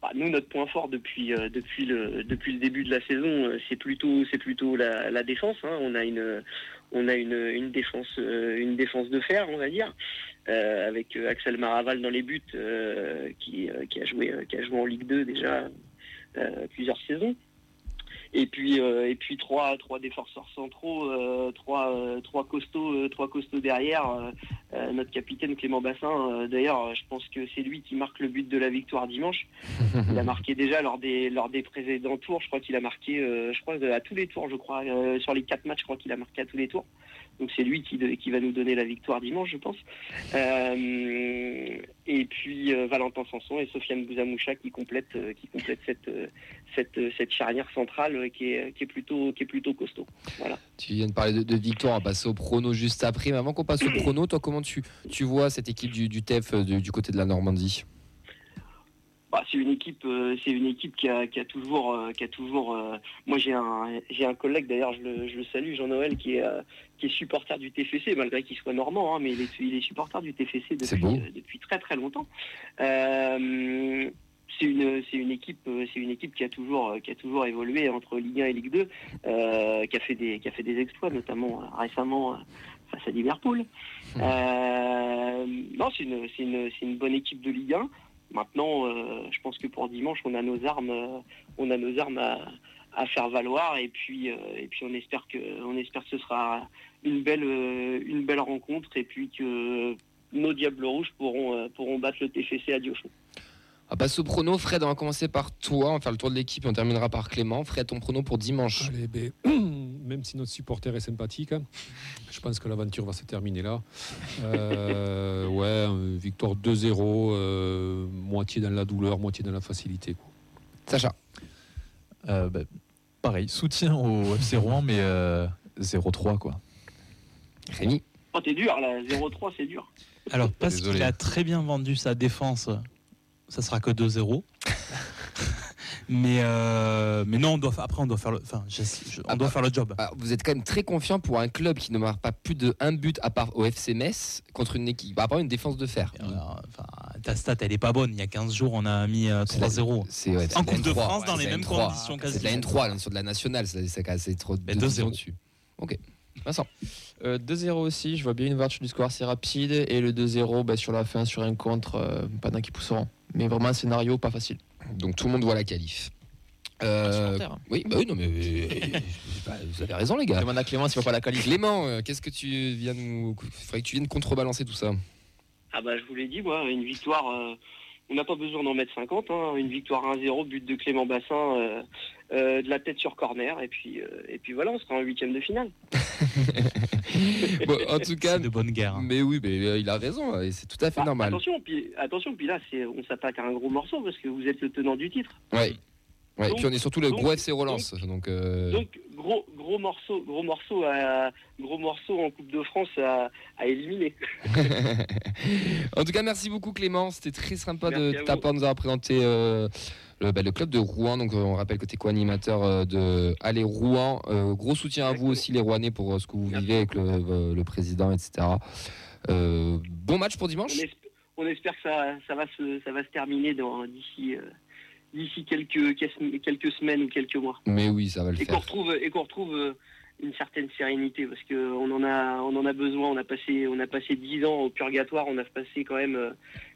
S10: Bah, nous, notre point fort depuis, euh, depuis, le, depuis le début de la saison, euh, c'est plutôt, c'est plutôt la, défense. hein. On a une, on a une, une défense, euh, une défense de fer, on va dire, avec Axel Maraval dans les buts, qui, qui a joué, qui a joué en Ligue 2 déjà plusieurs saisons. Et puis, euh, et puis trois, trois défenseurs centraux, euh, trois, euh, trois costauds, trois costauds derrière. notre capitaine Clément Bassin, d'ailleurs, je pense que c'est lui qui marque le but de la victoire dimanche. Il a marqué déjà lors des lors des précédents tours. Je crois qu'il a marqué, je crois à tous les tours, je crois sur les quatre matchs, je crois qu'il a marqué à tous les tours. Donc c'est lui qui, va nous donner la victoire dimanche, je pense. Euh, et puis euh, Valentin Sanson et Sofiane Bouzamoucha qui complètent euh, cette charnière centrale qui est plutôt costaud.
S1: Tu viens de parler de, victoire, on va passer au prono juste après. Mais avant qu'on passe au prono, toi, comment tu, vois cette équipe du, TEF du côté de la Normandie?
S10: Bah, c'est une équipe, euh, c'est une équipe qui a, qui a toujours, euh, qui a toujours. euh, moi, j'ai un, j'ai un collègue d'ailleurs, je le, je le salue, Jean-Noël, qui est, euh, qui est supporter du TFC, malgré qu'il soit normand, hein, mais il est, il est supporter du TFC depuis, euh, très très longtemps. Euh, c'est une, c'est une équipe, euh, c'est une équipe qui a toujours, euh, qui a toujours évolué entre Ligue 1 et Ligue 2, euh, qui a fait des, qui a fait des exploits, notamment euh, récemment euh, face à Liverpool. Euh, non, c'est une, c'est une, c'est une bonne équipe de Ligue 1. Maintenant, euh, je pense que pour dimanche, on a nos armes, euh, on a nos armes à, à faire valoir, et puis, euh, et puis on espère que, on espère que ce sera une belle, euh, une belle rencontre, et puis que nos Diables Rouges pourront, euh, pourront battre le TFC à Diochon.
S1: On va passer au prono. Fred, on va commencer par toi. On va faire le tour de l'équipe et on terminera par Clément. Fred, ton prono pour dimanche
S3: Allez, ben, même si notre supporter est sympathique, hein, je pense que l'aventure va se terminer là. Euh, ouais, victoire 2-0, euh, moitié dans la douleur, moitié dans la facilité. quoi.
S1: Sacha
S4: Euh, bah, pareil, soutien au FC Rouen, mais euh, 0-3 quoi.
S1: Rémi
S10: Oh, t'es dur, là. 0-3, c'est dur.
S5: Alors, parce
S4: Désolé.
S5: qu'il a très bien vendu sa défense, ça sera que 2-0. mais, euh, mais non, on doit, après, on doit faire le, enfin, je- je- on
S1: Ah
S5: doit
S1: bah,
S5: faire le job.
S1: Ah, vous êtes quand même très confiant pour un club qui ne marque pas plus de un but à part au FC Metz contre une équipe, à part une défense de fer.
S5: Euh, enfin, ta stat, elle est pas bonne. Il y a 15 jours, on a mis euh,
S1: C'est la-
S5: 3-0.
S1: C'est ouais, c'est
S5: En
S1: de la
S5: Coupe de
S1: N3,
S5: France, dans
S1: c'est
S5: les
S1: de la
S5: mêmes
S1: N3.
S5: conditions
S1: C'est de la
S5: quasiment.
S1: N3, là, sur de la nationale, c'est trop deux
S5: 2-0.
S1: divisions dessus. Ok. Vincent.
S2: Euh, 2-0 aussi, je vois bien une ouverture du score assez rapide et le 2-0 bah, sur la fin sur un contre euh, pendant qu'ils pousseront. Mais vraiment un scénario pas facile.
S1: Donc tout le monde voit la qualif. Euh,
S2: Supporter.
S1: oui, bah oui, non, mais bah, vous avez raison, les gars.
S2: Demande à Clément s'il voit pas la qualif.
S1: Clément, euh, qu'est-ce que tu viens nous. Il faudrait que tu viennes contrebalancer tout ça.
S10: Ah bah je vous l'ai dit moi, une victoire, euh, on n'a pas besoin d'en mettre 50, hein, une victoire 1-0, but de Clément Bassin, euh, euh, de la tête sur corner, et puis, euh, et puis voilà, on sera en huitième de finale.
S1: Bon, en tout cas,
S5: de bonne guerre.
S1: mais oui, mais euh, il a raison, et c'est tout à fait
S10: Bah,
S1: normal.
S10: Attention, puis, attention, puis là c'est, on s'attaque à un gros morceau parce que vous êtes le tenant du titre.
S1: Ouais. Et puis on est surtout le
S10: donc-
S1: gros FC Relance. Donc, euh,
S10: Donc gros, gros morceau, gros morceau, à, gros morceau en Coupe de France à, à éliminer.
S1: en tout cas, merci beaucoup Clément. C'était très sympa de
S10: Merci
S1: ta part de nous avoir présenté euh, le, bah, le club de Rouen. Donc, euh, on rappelle que tu es co-animateur euh, de Allez Rouen. Gros soutien à vous aussi, les Rouennais, pour ce que vous vivez avec le, le président, etc. Bon match pour
S10: On,
S1: dimanche.
S10: esp- on espère que ça, ça, va se, ça va se terminer d'ici, d'ici quelques, quelques semaines ou quelques mois.
S1: Mais oui, ça va le
S10: et qu'on
S1: faire.
S10: retrouve et qu'on retrouve euh, une certaine sérénité parce que on en a on en a besoin on a passé on a passé 10 ans au purgatoire on a passé quand même euh,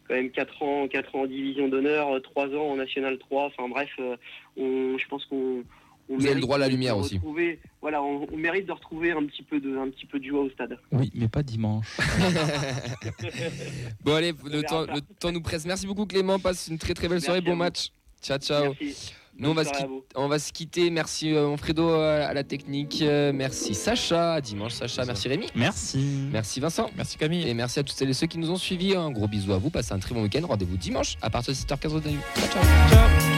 S10: quand même 4 ans 4 ans en division d'honneur 3 ans en national 3 enfin bref euh, on je pense qu'on on
S1: Vous avez le
S10: mérite
S1: droit à la
S10: de
S1: lumière aussi.
S10: retrouver- voilà on, on mérite de retrouver un petit peu de un petit peu de joie au stade
S5: Oui, mais pas dimanche.
S1: bon, allez, le temps, le temps nous presse. Merci beaucoup Clément. Passe une très très belle soirée. Bon
S10: vous.
S1: match. Ciao, ciao.
S10: merci
S1: Nous, on va, se quitter,
S10: vous.
S1: on va se quitter. Merci euh, mon Fredo euh, à la technique. Euh, merci Sacha. À dimanche, Sacha. Merci Rémi.
S5: Merci.
S1: Merci Vincent.
S2: Merci Camille.
S1: Et merci à toutes celles et ceux qui nous ont suivis. Un gros bisou à vous. Passez un très bon week-end. Rendez-vous dimanche à partir de 7h15 de la nuit. Ciao, ciao.